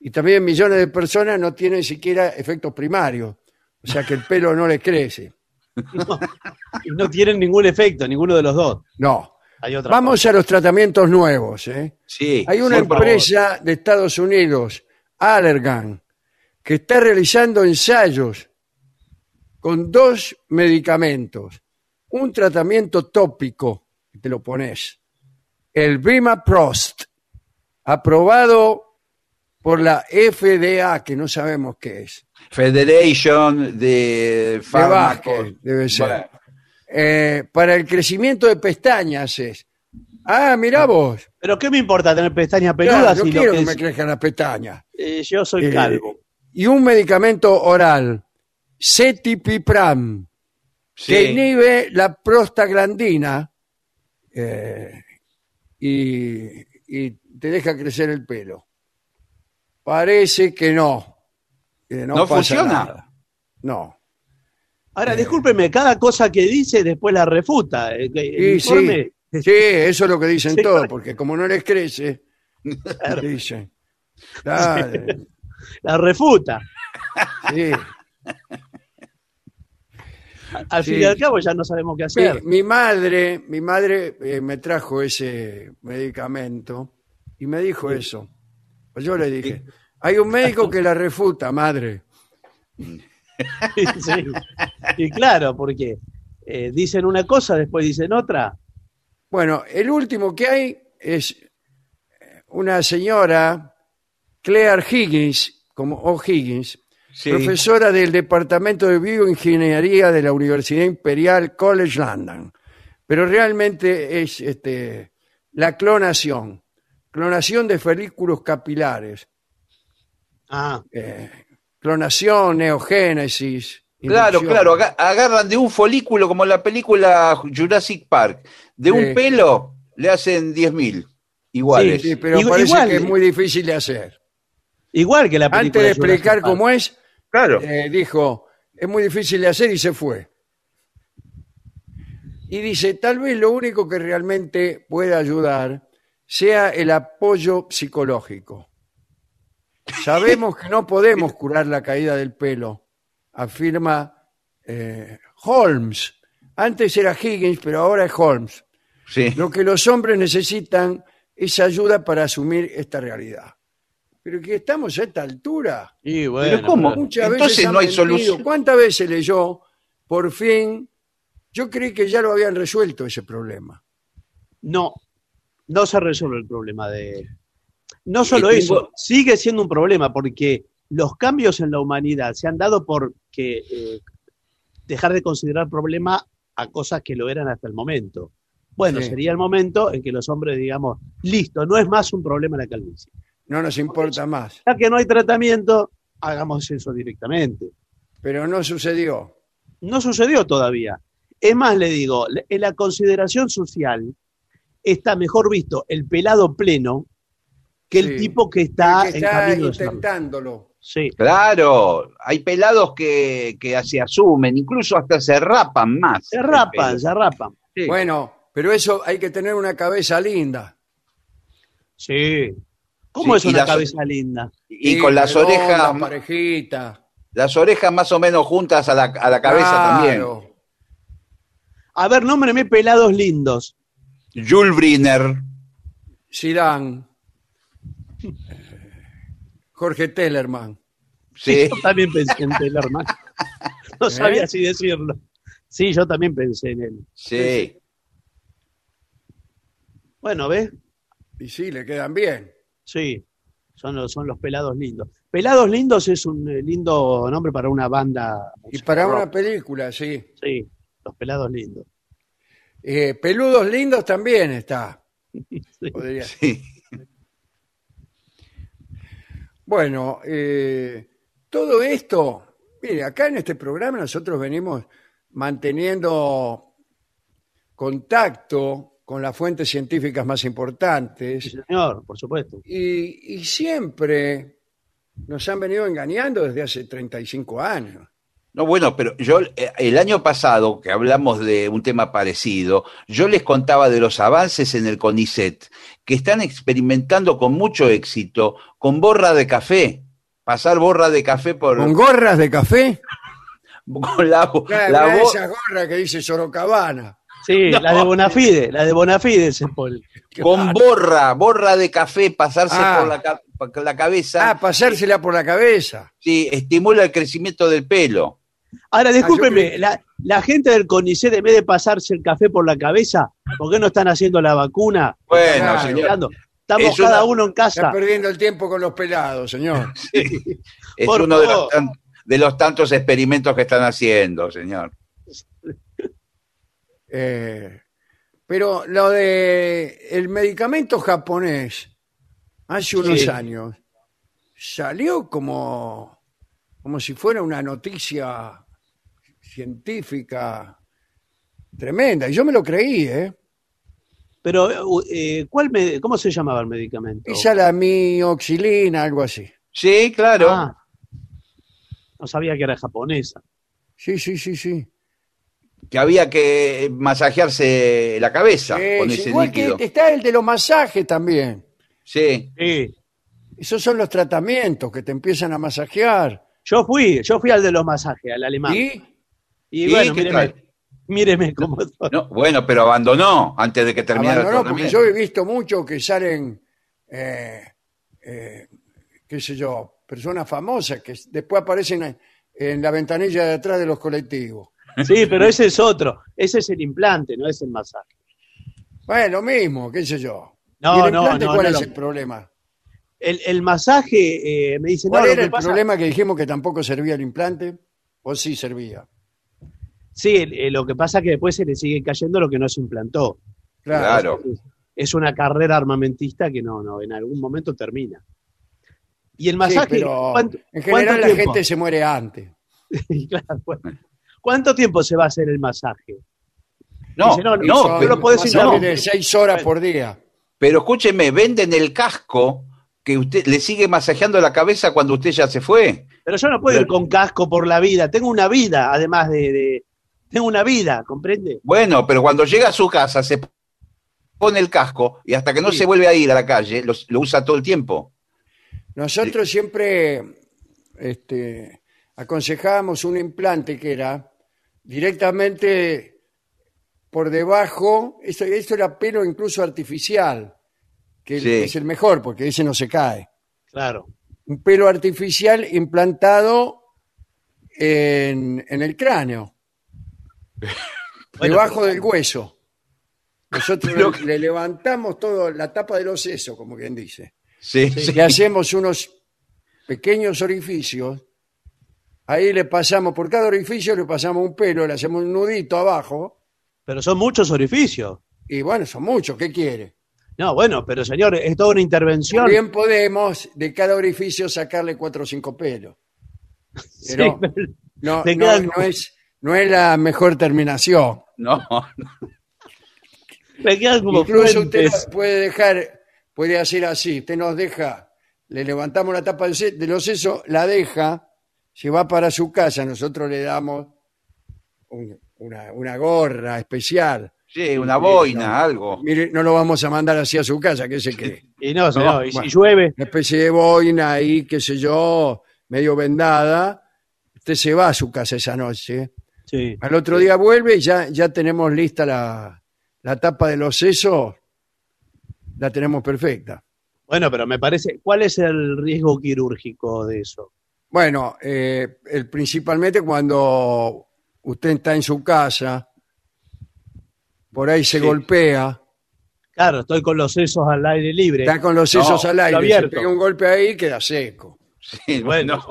Y también millones de personas no tienen siquiera efectos primarios. O sea que el pelo no les crece. Y no tienen ningún efecto, ninguno de los dos. No. Hay otra Vamos a los tratamientos nuevos. ¿eh? Sí. Hay una empresa de Estados Unidos, Allergan, que está realizando ensayos con dos medicamentos. Un tratamiento tópico, que te lo pones, el Prost, aprobado por la FDA, que no sabemos qué es. Federation de De fármacos. Vázquez, debe ser. Bueno, Eh, para el crecimiento de pestañas es. Ah, mirá vos. Pero ¿qué me importa tener pestañas Claro, peludas yo si lo quiero que que me crezcan las pestañas. eh, yo soy Eh, calvo? y un medicamento oral, Cetipipram, sí. que inhibe la prostaglandina eh, y, y te deja crecer el pelo. Parece que no. no ¿No pasa funciona? nada. No. Ahora, discúlpeme, cada cosa que dice después la refuta. eh, el sí, sí, eso es lo que dicen Sí, todos, porque como no les crece, dicen. Dale, la refuta. sí. Al Sí. fin y al cabo ya no sabemos qué hacer. mi madre, mi madre eh, me trajo ese medicamento y me dijo eso. Pues yo le dije, hay un médico que la refuta, madre. Y claro, porque eh, dicen una cosa, después dicen otra. Bueno, el último que hay es eh, una señora, Claire Higgins, como O. Sí. profesora del Departamento de Bioingeniería de la Universidad Imperial College London. Pero realmente es este, la clonación, clonación de folículos capilares, Ah, eh, clonación, neogénesis. Claro, inducción. claro, aga- agarran de un folículo como la película Jurassic Park, de Sí. un pelo le hacen 10.000 iguales. Sí, pero Igual- parece igual. que es muy difícil de hacer. Igual que la película. Antes de explicar cómo es, Claro. eh, dijo, es muy difícil de hacer y se fue. Y dice, tal vez lo único que realmente puede ayudar sea el apoyo psicológico. Sabemos que no podemos curar la caída del pelo, afirma eh, Holmes. Antes era Higgins, pero ahora es Holmes. Sí. Lo que los hombres necesitan es ayuda para asumir esta realidad. Pero que estamos a esta altura. Y bueno, ¿cómo? pero- Muchas Entonces veces no hay solución. ¿Cuántas veces leyó? Por fin, yo creí que ya lo habían resuelto ese problema. No, no se resuelve el problema de... No solo tengo- eso, sigue siendo un problema porque los cambios en la humanidad se han dado por que, eh, dejar de considerar problema a cosas que lo eran hasta el momento. Bueno, Sí. sería el momento en que los hombres digamos, listo, no es más un problema la calvicie. No nos importa más. Ya que no hay tratamiento, hagamos eso directamente. Pero no sucedió. No sucedió todavía. Es más, le digo, en la consideración social está mejor visto el pelado pleno que el Sí. tipo que está, El que está intentándolo. Sí, Claro, hay pelados que, que se asumen, incluso hasta se rapan más. se rapan, se rapan. Sí. Bueno, pero eso hay que tener una cabeza linda. Sí. ¿Cómo Sí, es una las- cabeza linda? y Sí, con las orejas, parejita. las orejas más o menos juntas a la, a la cabeza también. A ver, nómbreme pelados lindos. Jules Briner, Zidane. Jorge Tellerman. sí. Yo también pensé en Tellerman. No ¿Eh? sabía si decirlo. Sí, yo también pensé en él. Sí. Bueno, ¿ves? Y sí, le quedan bien. Sí, son los, son los pelados lindos. Pelados Lindos es un eh, lindo nombre para una banda. Y para rock. una película, sí. Sí, Los Pelados Lindos. Eh, peludos lindos también está. Sí. Podría- Sí. Bueno, eh, todo esto, mire, acá en este programa nosotros venimos manteniendo contacto con las fuentes científicas más Sí, importantes señor, por supuesto. y, y siempre nos han venido engañando desde hace 35 años. No, bueno, pero yo eh, el año pasado, que hablamos de un tema parecido, yo les contaba de los avances en el CONICET, que están experimentando con mucho éxito con borra de café. Pasar borra de café por ¿Con gorras de café? con la, Claro, la bo- esas gorras que dice Sorocabana. Sí, No. la de Bonafide, la de Bonafide se pone. con borra, borra de café, pasarse Ah. por la, ca- por la cabeza, Ah, pasársela por la cabeza. sí, estimula el crecimiento del pelo. Ahora, Ah, discúlpeme, la, la gente del CONICET, en vez de pasarse el café por la cabeza, ¿por qué no están haciendo la vacuna? Bueno, Claro. señor, Mirando. Estamos Es cada una- uno en Está casa. perdiendo el tiempo con los pelados, señor. es por uno de los, de los tantos experimentos que están haciendo, señor. Eh, pero lo de el medicamento japonés hace unos Sí. años salió como como si fuera una noticia científica tremenda y yo me lo creí, ¿eh? Pero, eh, ¿cuál me- ¿cómo se llamaba el medicamento? Esa la mioxilina, algo así. Sí, claro. Ah, no sabía que era japonesa. Sí, sí, sí, sí. Que había que masajearse la cabeza Eh, con es ese igual líquido. que está el de los masajes también. Sí, Sí. Esos son los tratamientos que te empiezan a masajear. Yo fui, yo fui al de los masajes, al alemán. ¿Y? Y ¿Y bueno, qué míreme, tal? míreme cómo no, bueno, pero abandonó antes de que terminara Abandonó, el porque tratamiento. yo he visto mucho que salen, eh, eh, qué sé yo, personas famosas que después aparecen en, en la ventanilla de atrás de los colectivos. Sí, pero ese es otro. Ese es el implante, no es el masaje. Bueno, lo mismo, qué sé yo. No, ¿Y el no, implante no, ¿Cuál no es lo- el problema? El, el masaje, eh, me dice, no, ¿Cuál era el pasa- problema que dijimos que tampoco servía el implante? ¿O sí servía? Sí, eh, lo que pasa es que después se le sigue cayendo lo que no se implantó. Claro. Claro. Es, una carrera armamentista que no, no, en algún momento termina. Y el Sí, masaje, pero ¿cuánto, en general la gente se muere antes. Claro, bueno. ¿Cuánto tiempo se va a hacer el masaje? No, Dice, no, no, Son pero, lo podés masajes no. de seis horas por día. pero escúcheme, venden el casco que usted le sigue masajeando la cabeza cuando usted ya se fue. Pero yo no puedo ir con casco por la vida. Tengo una vida, además de. de- tengo una vida, ¿comprende? Bueno, pero cuando llega a su casa se pone el casco y hasta que no Sí. se vuelve a ir a la calle, lo, lo usa todo el tiempo. Nosotros siempre este, aconsejábamos un implante que era directamente por debajo, esto, esto era pelo incluso artificial, que Sí. es el mejor porque ese no se cae. Claro. Un pelo artificial implantado en, en el cráneo, Bueno, debajo del hueso. Nosotros Pero- le, le levantamos todo, la tapa de los sesos, como quien dice. Sí, Sí. le hacemos unos pequeños orificios, ahí le pasamos, por cada orificio le pasamos un pelo, le hacemos un nudito abajo, Pero son muchos orificios. y bueno, son muchos, ¿qué quiere? No, bueno, pero señor, es toda una intervención. Bien podemos de cada orificio sacarle cuatro o cinco pelos. Sí, pero- pero- No, no, quedan- no es, no es la mejor terminación. No, me quedan como Incluso usted fuentes. puede dejar, puede hacer así, usted nos deja, le levantamos la tapa de los sesos, la deja, se va para su casa, nosotros le damos un- una, una gorra especial. sí, una boina, algo. Mire, no lo vamos a mandar así a su casa, ¿qué se cree? Y no, señor, y si bueno. llueve, Una especie de boina ahí, qué sé yo, medio vendada. Usted se va a su casa esa noche. sí. Al otro día vuelve y ya, ya tenemos lista la, la tapa de los sesos. La tenemos perfecta. Bueno, pero me parece, ¿cuál es el riesgo quirúrgico de eso? Bueno, eh, el- principalmente cuando usted está en su casa, por ahí se Sí. golpea, Claro, estoy con los sesos al aire libre. está con los sesos No, al aire, se abierto. pega un golpe ahí y queda seco. Sí, Bueno.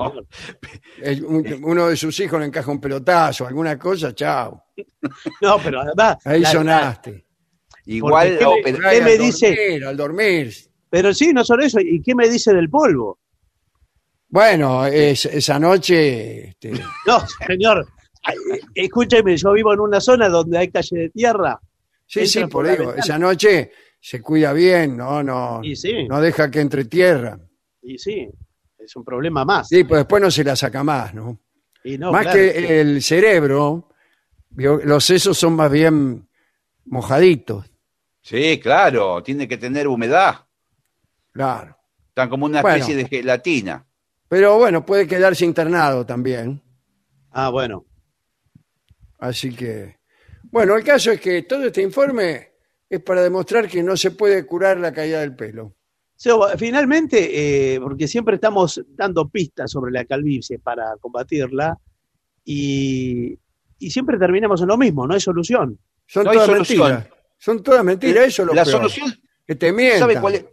Eh, un- uno de sus hijos le encaja un pelotazo, alguna cosa, chao. no, pero además. Ahí la- sonaste. igual, ¿qué o- me- pero- ¿Qué Ay, me al dice? dormir, al dormir. Pero sí, no solo eso. ¿Y qué me dice del polvo? Bueno, es- esa noche, este, No, señor. Ay, Escúcheme, yo vivo en una zona donde hay calle de tierra. sí, Entra sí, por por la digo, ventana. esa noche se cuida bien, no, no, Y sí, no deja que entre tierra. y sí. Es un problema más. Sí, pues después no se la saca más, ¿no? Y no, más claro. que el cerebro, vio, los sesos son más bien mojaditos, sí, claro, tiene que tener humedad. claro. Están como una Bueno. especie de gelatina. Pero bueno, puede quedarse internado también. Ah, bueno. Así que, bueno, el caso es que todo este informe es para demostrar que no se puede curar la caída del pelo. So, finalmente, eh, porque siempre estamos dando pistas sobre la calvicie para combatirla y, y siempre terminamos en lo mismo, no hay solución. Son No todas mentiras. Son todas mentiras, eso es lo La peor. solución, Que te mientan. ¿sabe cuál es?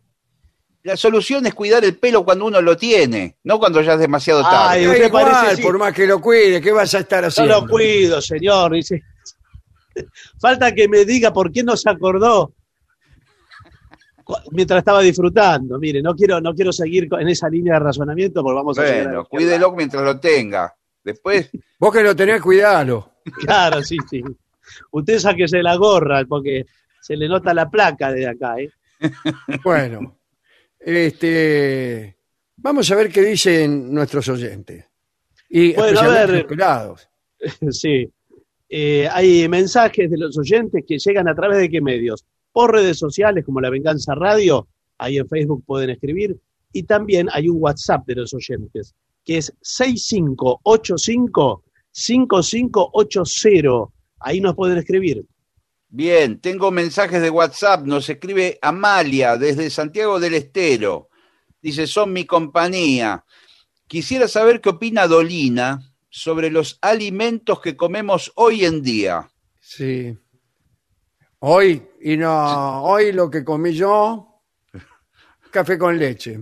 La solución es cuidar el pelo cuando uno lo tiene, no cuando ya es demasiado tarde. Ay, usted igual, parece, sí. por más que lo cuide, ¿qué vas a estar No haciendo? lo cuido, señor. Dice. Falta que me diga por qué no se acordó mientras estaba disfrutando. Mire, no quiero, no quiero seguir en esa línea de razonamiento porque vamos a llegar a Bueno, cuídelo mientras lo tenga. Después, Vos que lo tenés, cuidalo. Claro, sí, sí. Usted sáquese la gorra porque se le nota la placa de acá, ¿eh? Bueno, este, vamos a ver qué dicen nuestros oyentes. Y Bueno, a ver. Sí. Eh, hay mensajes de los oyentes que llegan a través de qué medios? Por redes sociales como La Venganza Radio, ahí en Facebook pueden escribir, y también hay un WhatsApp de los oyentes, que es 6585-5580. Ahí nos pueden escribir. Bien, tengo mensajes de WhatsApp, nos escribe Amalia desde Santiago del Estero. Dice, son mi compañía. Quisiera saber qué opina Dolina sobre los alimentos que comemos hoy en día. Sí. Hoy, y no, hoy lo que comí yo, café con leche.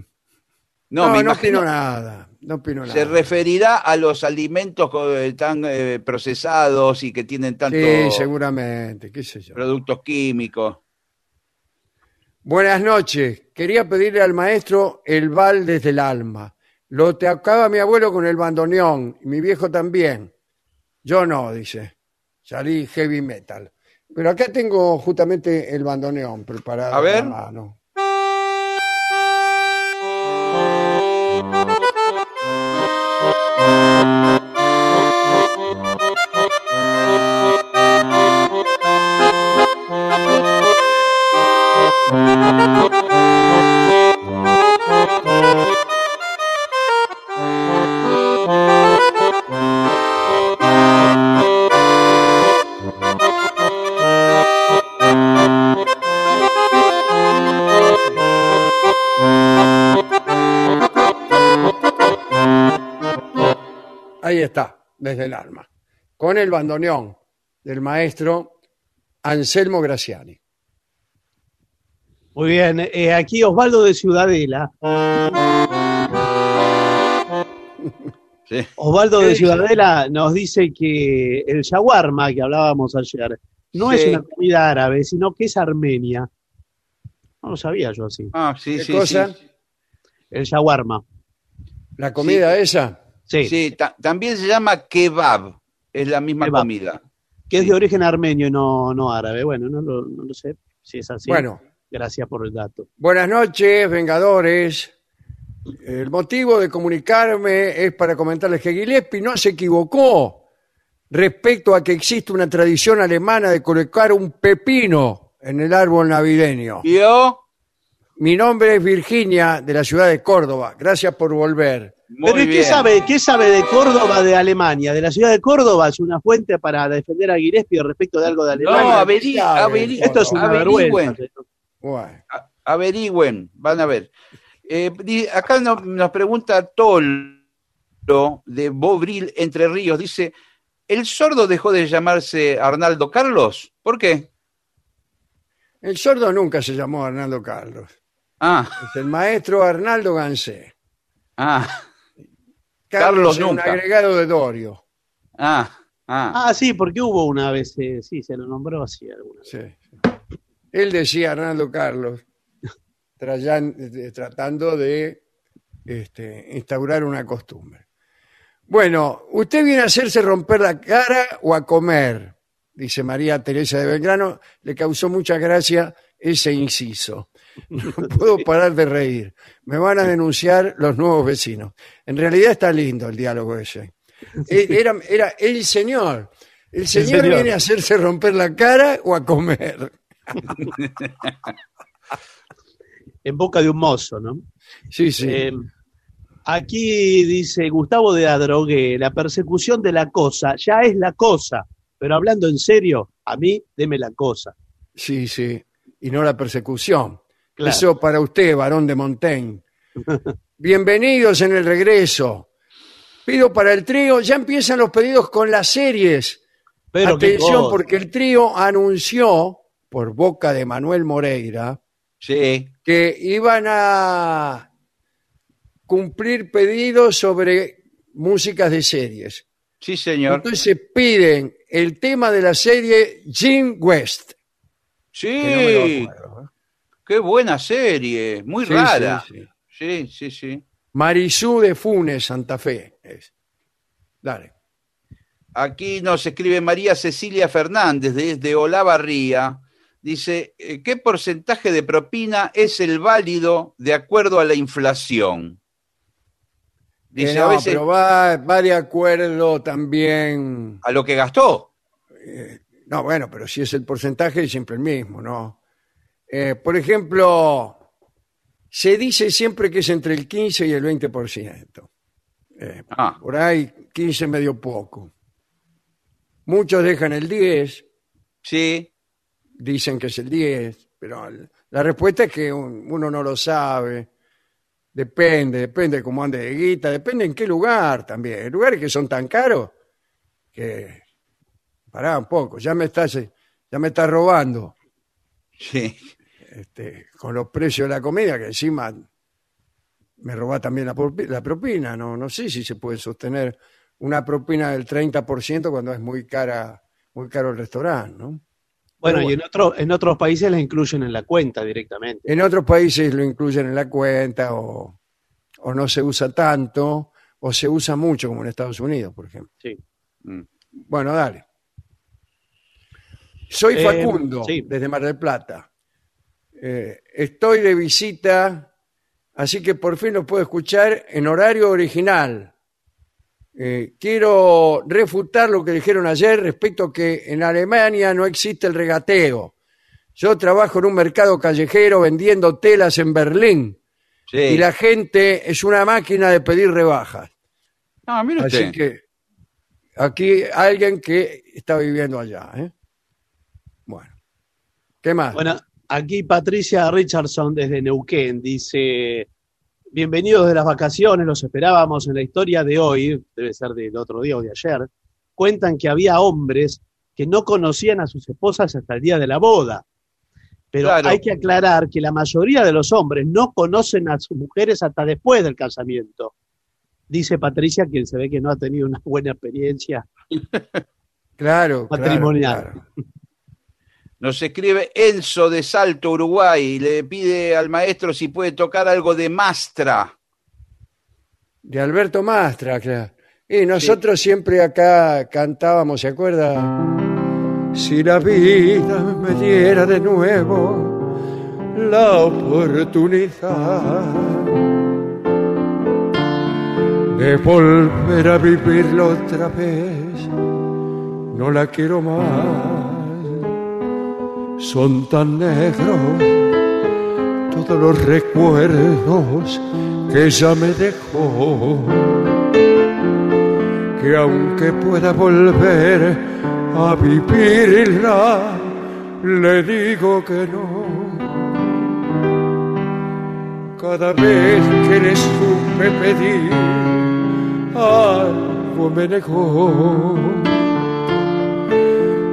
No, No, me no, imagino opino nada. No opino se nada. referirá a los alimentos eh, tan eh, procesados y que tienen tanto Sí, seguramente, qué sé yo. productos químicos. Buenas noches. Quería pedirle al maestro el bal desde el alma. Lo tocaba mi abuelo con el bandoneón, mi viejo también. Yo no, dice. Salí heavy metal. Pero acá tengo justamente el bandoneón preparado A ver. en la mano. Está, desde el alma. Con el bandoneón del maestro Anselmo Graciani. Muy bien, eh, aquí Osvaldo de Ciudadela. Sí. Osvaldo ¿Qué de dice? Ciudadela nos dice que el shawarma que hablábamos ayer no Sí. es una comida árabe, sino que es armenia. No lo sabía yo así. Ah, sí, ¿Qué sí, cosa? sí. El shawarma. La comida esa, Sí, Sí, ta- también se llama kebab, es la misma Kebab. comida. que es sí. de origen armenio y no, no árabe. Bueno, no lo, no lo sé si es así. bueno, Gracias por el dato. Buenas noches, Vengadores. El motivo de comunicarme es para comentarles que Gillespie no se equivocó respecto a que existe una tradición alemana de colocar un pepino en el árbol navideño. ¿Vio? Mi nombre es Virginia, de la ciudad de Córdoba. Gracias por volver. Muy Pero ¿y qué sabe, qué sabe de Córdoba, de Alemania? De la ciudad de Córdoba es una fuente para defender a Gillespie respecto de algo de No, Alemania. averi- sabe, averi- Esto es una averigüen, vergüenza. averigüen, van a ver. Eh, acá no- nos pregunta Tolo de Bobril Entre Ríos, dice, ¿el sordo dejó de llamarse Arnaldo Carlos? ¿Por qué? el sordo nunca se llamó Arnaldo Carlos. Ah, Es el maestro Arnaldo Gansé. ah, Carlos es un nunca. agregado de Dorio. Ah, ah. Ah, sí, porque hubo una vez, eh, sí, se lo nombró así alguna vez. Sí, sí. Él decía, Hernando Carlos, trayan- eh, tratando de este, instaurar una costumbre. Bueno, ¿usted viene a hacerse romper la cara o a comer? Dice María Teresa de Belgrano. Le causó mucha gracia ese inciso. No puedo parar de reír. Me van a denunciar los nuevos vecinos. En realidad está lindo el diálogo ese. Eh, Era, era el señor. El señor, señor. viene a hacerse romper la cara o a comer. En boca de un mozo, ¿no? Sí, sí. Eh, aquí dice Gustavo de Adrogué, la persecución de la cosa ya es la cosa, pero hablando en serio, a mí deme la cosa. Sí, sí. Y no la persecución. Claro. Eso para usted, varón de Montaigne. Bienvenidos en el regreso. Pido para el trío, ya empiezan los pedidos con las series. Pero Atención, porque el trío anunció, por boca de Manuel Moreira, Sí. que iban a cumplir pedidos sobre músicas de series. Sí, señor. Entonces piden el tema de la serie Jim West. Sí. Qué buena serie. Muy Sí, rara. sí, sí. Sí, sí. Marisú de Funes, Santa Fe. es. Dale. Aquí nos escribe María Cecilia Fernández desde Olavarría. Dice, eh, ¿qué porcentaje de propina es el válido de acuerdo a la inflación? Dice, Eh, a no, veces pero va, va de acuerdo también. a lo que gastó. No, bueno, pero si es el porcentaje, es siempre el mismo, ¿no? Eh, por ejemplo, se dice siempre que es entre el 15 y el 20%. Eh, Ah, por ahí, 15 medio poco. Muchos dejan el 10, sí, dicen que es el 10, pero la respuesta es que un- uno no lo sabe. Depende, depende de cómo ande de guita, depende en qué lugar también. Hay lugares que son tan caros que... Pará un poco, ya me estás, ya me estás robando sí. Este, con los precios de la comida, que encima me roba también la, propi- la propina. No, no sé si se puede sostener una propina del 30% cuando es muy cara, muy caro el restaurante, ¿no? Bueno, y en, otro, en otros países la incluyen en la cuenta directamente. En otros países lo incluyen en la cuenta o, o no se usa tanto o se usa mucho como en Estados Unidos, por ejemplo. Sí. Mm. Bueno, dale. Soy Eh, Facundo, sí. desde Mar del Plata. Eh, estoy de visita, así que por fin lo puedo escuchar en horario original. Eh, quiero refutar lo que dijeron ayer respecto a que en Alemania no existe el regateo. Yo trabajo en un mercado callejero vendiendo telas en Berlín sí. y la gente es una máquina de pedir rebajas. No, mire Así usted. que aquí alguien que está viviendo allá. ¿eh? Bueno, ¿qué más? Bueno, aquí Patricia Richardson desde Neuquén dice, bienvenidos de las vacaciones, los esperábamos en la historia de hoy, debe ser del otro día o de ayer, cuentan que había hombres que no conocían a sus esposas hasta el día de la boda. Pero Claro. hay que aclarar que la mayoría de los hombres no conocen a sus mujeres hasta después del casamiento. Dice Patricia que se ve que no ha tenido una buena experiencia. claro, claro, matrimonial. claro. Nos escribe Enzo de Salto, Uruguay. Le pide al maestro si puede tocar algo de Mastra. De Alberto Mastra, claro. Y nosotros siempre acá cantábamos, ¿se acuerda? Si la vida me diera de nuevo la oportunidad de volver a vivirlo otra vez, no la quiero más. Son tan negros todos los recuerdos que ella me dejó, que aunque pueda volver a vivirla, le digo que no. Cada vez que le supe pedir, algo me negó,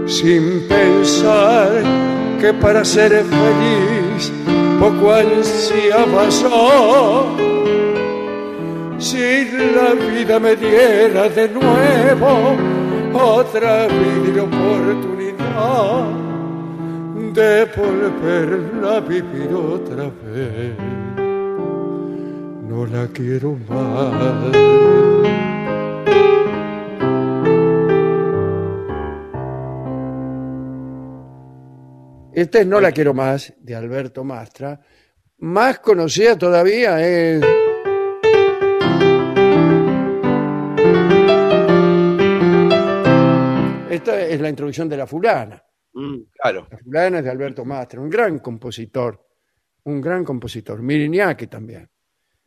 sin pensar que para ser feliz poco ansiaba yo si la vida me diera de nuevo otra vida y oportunidad de volverla a vivir otra vez, no la quiero más. Esta es No la quiero más, de Alberto Mastra. Más conocida todavía es... Esta es la introducción de La Fulana. Mm, claro. La Fulana es de Alberto Mastra, un gran compositor. Un gran compositor. Miriñaki también.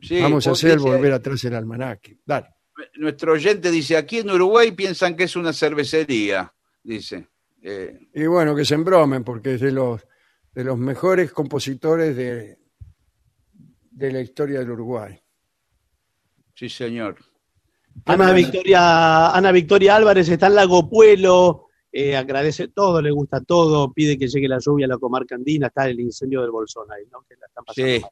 Sí, Vamos a hacer dice- volver atrás el almanaque. Dale. Nuestro oyente dice, aquí en Uruguay piensan que es una cervecería, dice. Eh, Y bueno, que se embromen, porque es de los, de los mejores compositores de, de la historia del Uruguay. sí, señor. Ana Victoria, Ana Victoria Álvarez está en Lago Puelo, eh, agradece todo, le gusta todo, pide que llegue la lluvia a la comarca andina, está el incendio del Bolsón ahí, ¿no? Que la están pasando Sí. mal.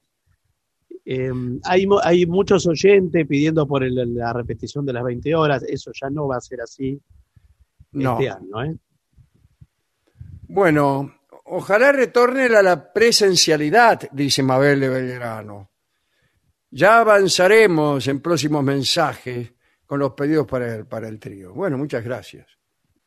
Eh, hay, mo- hay muchos oyentes pidiendo por el- la repetición de las 20 horas, eso ya no va a ser así No. este año, ¿eh? Bueno, ojalá retorne a la presencialidad, dice Mabel de Belgrano. Ya avanzaremos en próximos mensajes con los pedidos para el, para el trío. Bueno, muchas gracias.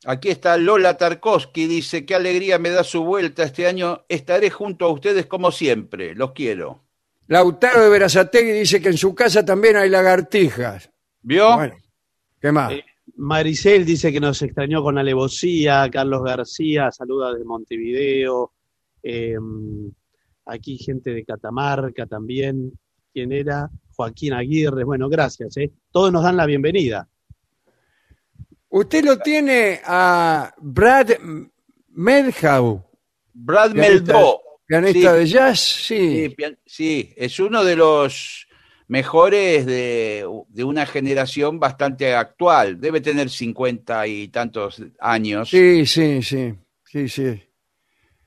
Aquí está Lola Tarkovsky, dice, qué alegría me da su vuelta este año, estaré junto a ustedes como siempre, los quiero. Lautaro de Verazategui dice que en su casa también hay lagartijas. ¿Vio? Bueno, ¿qué más? Eh, Maricel dice que nos extrañó con alevosía, Carlos García saluda de Montevideo, eh, aquí gente de Catamarca también, ¿quién era? Joaquín Aguirre, bueno, gracias, ¿eh? todos nos dan la bienvenida. Usted lo tiene a Brad Medhau, Brad pianista, Meldó. pianista Sí. de jazz, Sí, sí. pian- sí, es uno de los mejores de, de una generación bastante actual. Debe tener cincuenta y tantos años. Sí, sí, sí, sí, sí.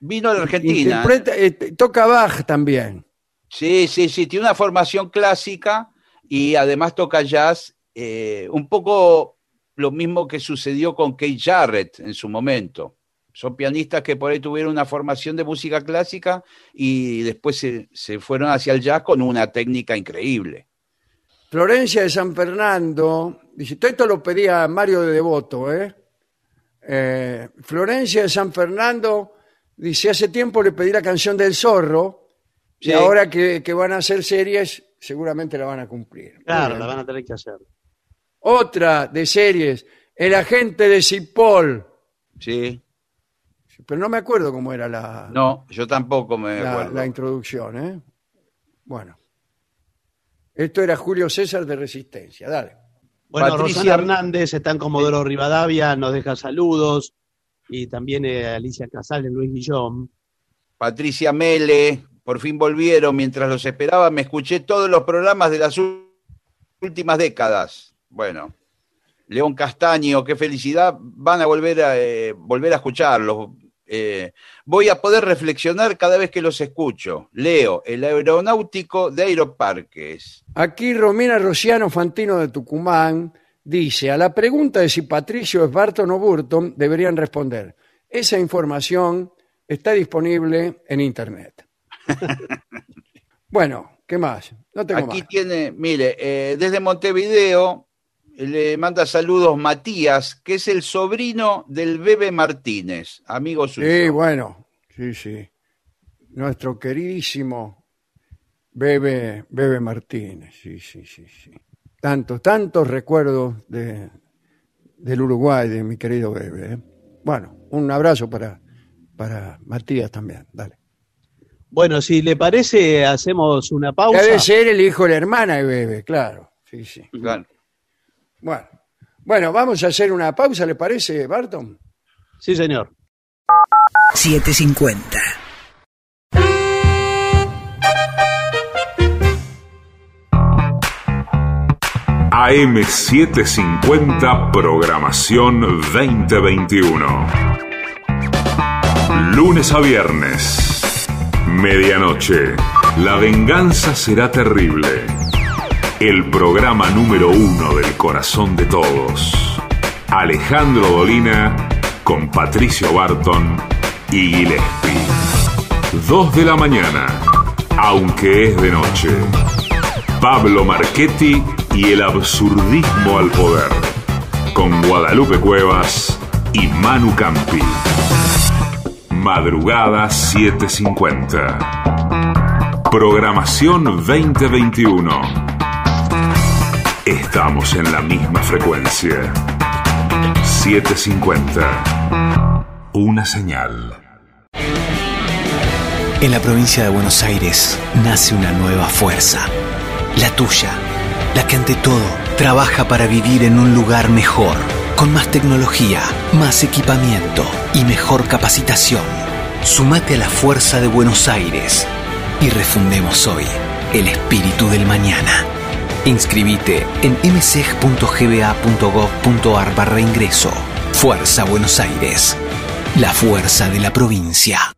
Vino de Argentina. Eh, toca Bach también. Sí, sí, sí, tiene una formación clásica y además toca jazz, eh, un poco lo mismo que sucedió con Keith Jarrett en su momento. Son pianistas que por ahí tuvieron una formación de música clásica y después se, se fueron hacia el jazz con una técnica increíble. Florencia de San Fernando, dice, todo esto lo pedía Mario de Devoto, ¿eh? Eh, Florencia de San Fernando dice, hace tiempo le pedí la canción del zorro Sí. y ahora que, que van a hacer series seguramente la van a cumplir. Claro, la van a tener que hacer. Otra de series, El agente de Cipoll, Sí, pero no me acuerdo cómo era la, no, yo tampoco me la, acuerdo. la introducción, ¿eh? Bueno. Esto era Julio César de Resistencia, dale. Bueno, Patricia- Rosana Hernández está en Comodoro Rivadavia, nos deja saludos, y también eh, Alicia Casales, Luis Guillón. Patricia Mele, por fin volvieron. Mientras los esperaba, me escuché todos los programas de las ú- últimas décadas. Bueno, León Castaño, qué felicidad. Van a volver a, eh, volver a escucharlos. Eh, voy a poder reflexionar cada vez que los escucho. Leo, el aeronáutico de Aeroparques. Aquí Romina Rociano Fantino de Tucumán dice, a la pregunta de si Patricio es Barton o Burton, deberían responder, esa información está disponible en Internet. bueno, ¿qué más? No tengo Aquí más. tiene, mire, eh, desde Montevideo le manda saludos Matías, que es el sobrino del Bebe Martínez, amigo suyo. Sí, bueno, sí, sí. Nuestro queridísimo Bebe, Bebe Martínez, sí, sí, sí, sí. Tantos, tantos recuerdos de, del Uruguay, de mi querido Bebe. ¿eh? Bueno, un abrazo para, para Matías también, dale. Bueno, si le parece, hacemos una pausa. Debe ser el hijo de la hermana de Bebe, claro. Sí, sí. Claro. Bueno, bueno, vamos a hacer una pausa, ¿le parece, Barton? Sí, señor. 750. AM750 Programación 2021. Lunes a viernes. Medianoche. La venganza será terrible. El programa número uno del corazón de todos. Alejandro Dolina con Patricio Barton y Gillespie. Dos de la mañana, aunque es de noche. Pablo Marchetti y el absurdismo al poder. Con Guadalupe Cuevas y Manu Campi. Madrugada 750. Programación 2021. Estamos en la misma frecuencia. 750. Una señal. En la provincia de Buenos Aires nace una nueva fuerza. La tuya. La que ante todo trabaja para vivir en un lugar mejor. Con más tecnología, más equipamiento y mejor capacitación. Sumate a la fuerza de Buenos Aires y refundemos hoy el espíritu del mañana. Inscribite en mseg.gba.gov.ar barra ingreso. Fuerza Buenos Aires. La fuerza de la provincia.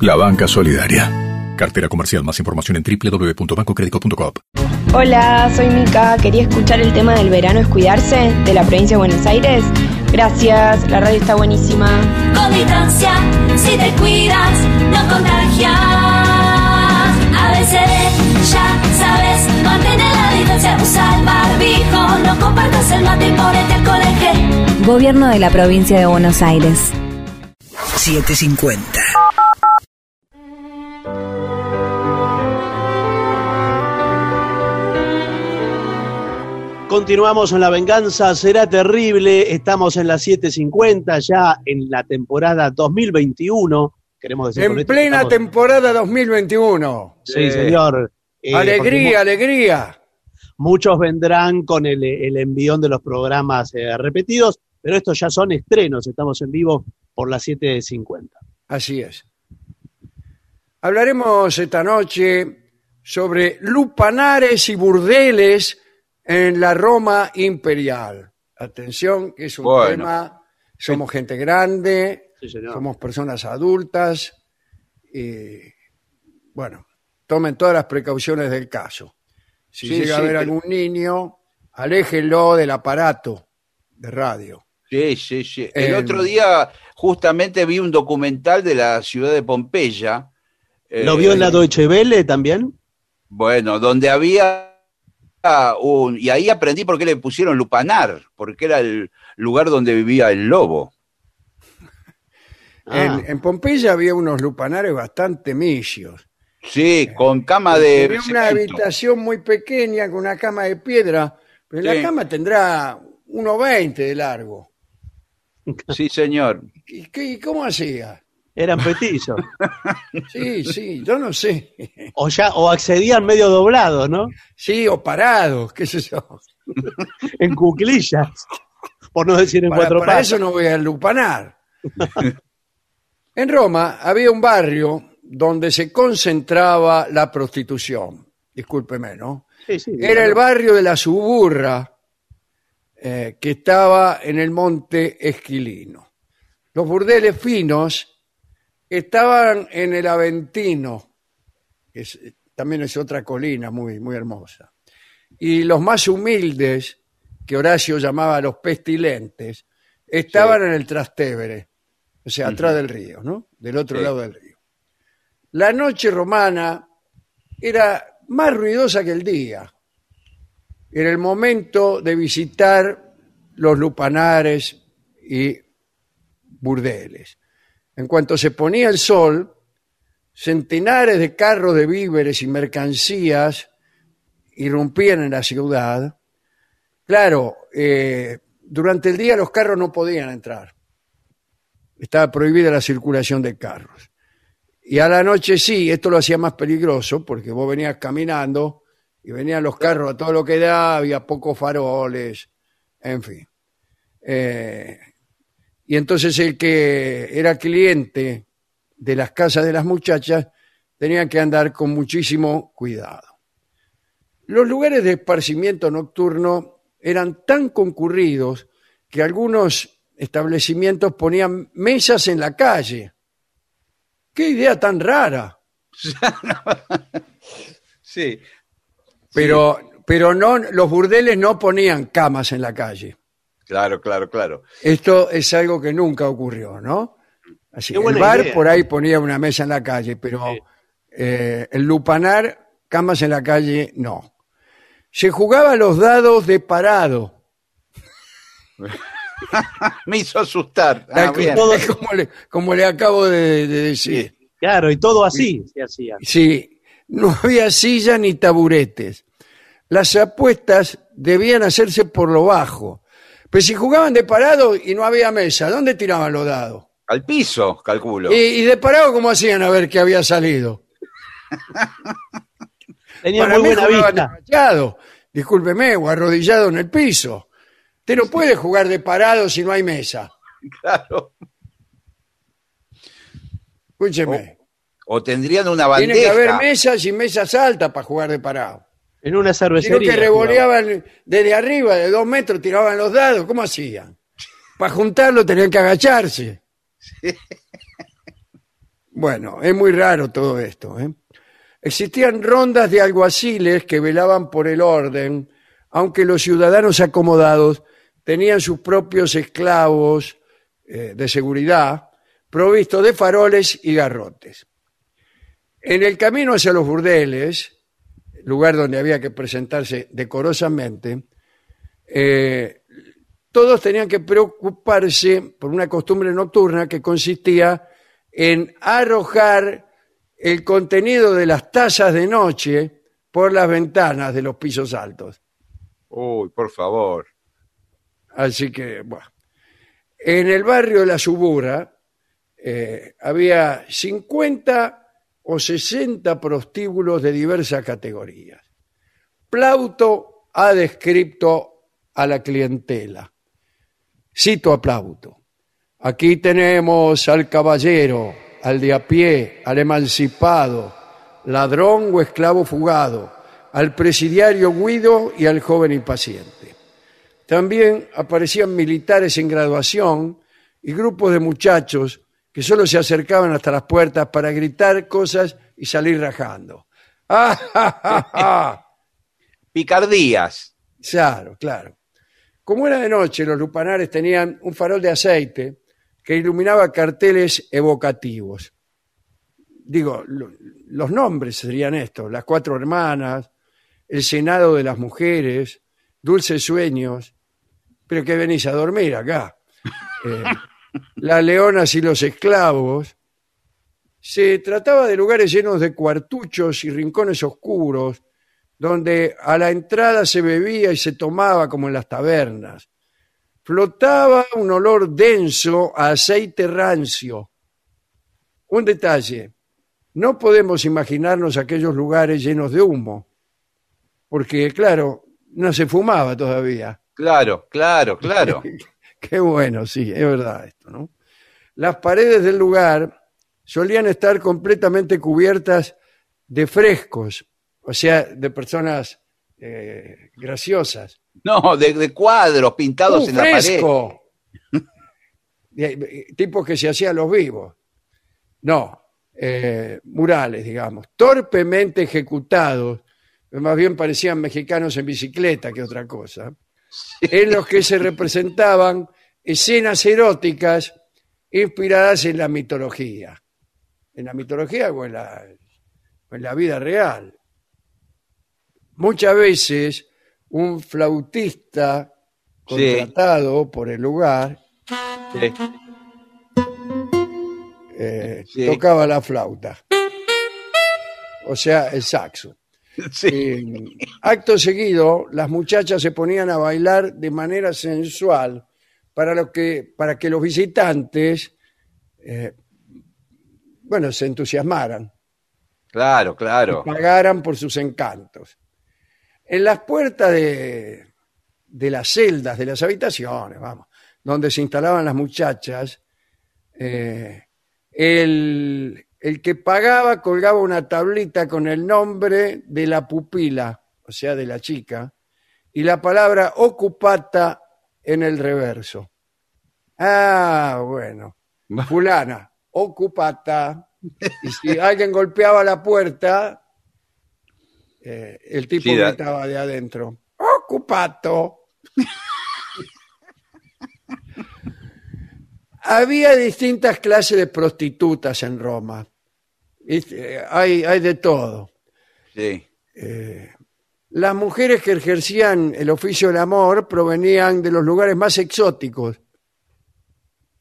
la banca solidaria. Cartera comercial. Más información en www.bancocredico.com. Hola, soy Mica. Quería escuchar el tema del verano es cuidarse de la provincia de Buenos Aires. Gracias, la radio está buenísima. Con distancia, si te cuidas, no contagias. A veces ya sabes, mantén la distancia, usa el barbijo, no compartas el mate y ponete al colegio. Gobierno de la provincia de Buenos Aires. 750. Continuamos en La Venganza Será Terrible. Estamos en las 7.50, ya en la temporada 2021. Queremos decir En plena estamos- temporada 2021. Sí, señor. Eh, alegría, alegría. mu- Muchos vendrán con el, el envión de los programas eh, repetidos, pero estos ya son estrenos. Estamos en vivo por las 7.50. Así es. Hablaremos esta noche sobre lupanares y burdeles en la Roma imperial. Atención, que es un Bueno. tema. Somos gente grande, Sí, señor. somos personas adultas y, bueno, tomen todas las precauciones del caso. Si Sí, llega a sí, pero- algún niño, aléjenlo del aparato de radio. Sí, sí, sí. El Eh, otro día justamente vi un documental de la ciudad de Pompeya. ¿Lo eh, vio en la Deutsche Welle también? Bueno, donde había un... Y ahí aprendí por qué le pusieron Lupanar, porque era el lugar donde vivía el lobo. Ah. En, en Pompeya había unos lupanares bastante misios. Sí, con cama de Había una cemento. habitación muy pequeña con una cama de piedra, pero Sí. la cama tendrá 1,20 de largo. Sí, señor. ¿Y, qué- y cómo hacía? Eran petizos. Sí, sí, yo no sé. o ya, o accedían medio doblados, ¿no? Sí, o parados, qué sé yo. En cuclillas. Por no decir en Para, cuatro para eso no voy a lupanar. en Roma había un barrio donde se concentraba la prostitución. Discúlpeme, ¿no? Sí, sí, Era el barrio de la Suburra, eh, que estaba en el monte Esquilino. Los burdeles finos estaban en el Aventino, que es- también es otra colina muy, muy hermosa. Y los más humildes, que Horacio llamaba los pestilentes, estaban en el Trastevere, o sea, atrás del río, ¿no? Del otro Sí. lado del río. La noche romana era más ruidosa que el día. Era el momento de visitar los lupanares y burdeles. En cuanto se ponía el sol, centenares de carros de víveres y mercancías irrumpían en la ciudad. Claro, eh, durante el día los carros no podían entrar. Estaba prohibida la circulación de carros. Y a la noche sí, esto lo hacía más peligroso porque vos venías caminando y venían los carros a todo lo que da, había pocos faroles, en fin. Eh, y entonces el que era cliente de las casas de las muchachas tenía que andar con muchísimo cuidado. Los lugares de esparcimiento nocturno eran tan concurridos que algunos establecimientos ponían mesas en la calle. ¡Qué idea tan rara! Sí. Pero, pero no, los burdeles no ponían camas en la calle. Claro, claro, claro. Esto es algo que nunca ocurrió, ¿no? Así, Qué el bar idea. por ahí ponía una mesa en la calle, pero Sí. eh, el lupanar, camas en la calle, no. Se jugaba los dados de parado. Me hizo asustar. Ah, como, le, como le acabo de, de decir. Claro, y todo así se hacía. Sí, no había silla ni taburetes. Las apuestas debían hacerse por lo bajo. Pero si jugaban de parado y no había mesa, ¿dónde tiraban los dados? Al piso, calculo. Y, y de parado, ¿cómo hacían a ver qué había salido? Tenía Para muy mí buena jugaban vista. agachado, discúlpeme, o arrodillado en el piso. Usted no puede jugar de parado si no hay mesa. Claro. Escúcheme. O tendrían una Tiene que haber bandeja. mesas y mesas altas para jugar de parado. En una Sino cervecería. que revoleaban desde arriba, de dos metros, tiraban los dados. ¿Cómo hacían? Para juntarlo tenían que agacharse. Bueno, es muy raro todo esto. ¿eh? Existían rondas de alguaciles que velaban por el orden, aunque los ciudadanos acomodados tenían sus propios esclavos eh, de seguridad, provistos de faroles y garrotes. En el camino hacia los burdeles, lugar donde había que presentarse decorosamente, eh, todos tenían que preocuparse por una costumbre nocturna que consistía en arrojar el contenido de las tazas de noche por las ventanas de los pisos altos. Uy, por favor. Así que, bueno. En el barrio de la Subura eh, había 50 o 60 prostíbulos de diversas categorías. Plauto ha descrito a la clientela. Cito a Plauto. Aquí tenemos al caballero, al de a pie, al emancipado, ladrón o esclavo fugado, al presidiario Guido y al joven impaciente. También aparecían militares en graduación y grupos de muchachos que solo se acercaban hasta las puertas para gritar cosas y salir rajando. ¡Ah, ja, ja, ja! Picardías. Claro, claro. Como era de noche, los lupanares tenían un farol de aceite que iluminaba carteles evocativos. Digo, lo- los nombres serían estos, las cuatro hermanas, el Senado de las Mujeres, Dulces Sueños, pero que venís a dormir acá. Eh, las leonas y los esclavos. Se trataba de lugares llenos de cuartuchos y rincones oscuros, donde a la entrada se bebía y se tomaba como en las tabernas. Flotaba un olor denso a aceite rancio. Un detalle, no podemos imaginarnos aquellos lugares llenos de humo, porque claro, no se fumaba todavía. Claro, claro, claro. Qué bueno, sí, es verdad esto, ¿no? Las paredes del lugar solían estar completamente cubiertas de frescos, o sea, de personas eh, graciosas. No, de, de cuadros pintados ¡Un en la pared. de- Tipos que se hacían los vivos. No, eh, murales, digamos, torpemente ejecutados, más bien parecían mexicanos en bicicleta que otra cosa, en los que se representaban escenas eróticas inspiradas en la mitología. En la mitología o en la, en la vida real. Muchas veces un flautista Sí. contratado por el lugar Sí. eh, Sí. tocaba la flauta. O sea, el saxo. Sí. Y, acto seguido, las muchachas se ponían a bailar de manera sensual para, lo que, para que los visitantes, eh, bueno, se entusiasmaran, Claro, claro. pagaran por sus encantos. En las puertas de, de las celdas, de las habitaciones, vamos, donde se instalaban las muchachas, eh, el, el que pagaba colgaba una tablita con el nombre de la pupila, o sea, de la chica, y la palabra ocupata en el reverso. Ah, bueno. Fulana, ocupata. Y si alguien golpeaba la puerta, eh, el tipo Sí, gritaba de adentro, ocupato. Había distintas clases de prostitutas en Roma. ¿Viste? Hay, hay de todo. Sí. Las mujeres que ejercían el oficio del amor provenían de los lugares más exóticos.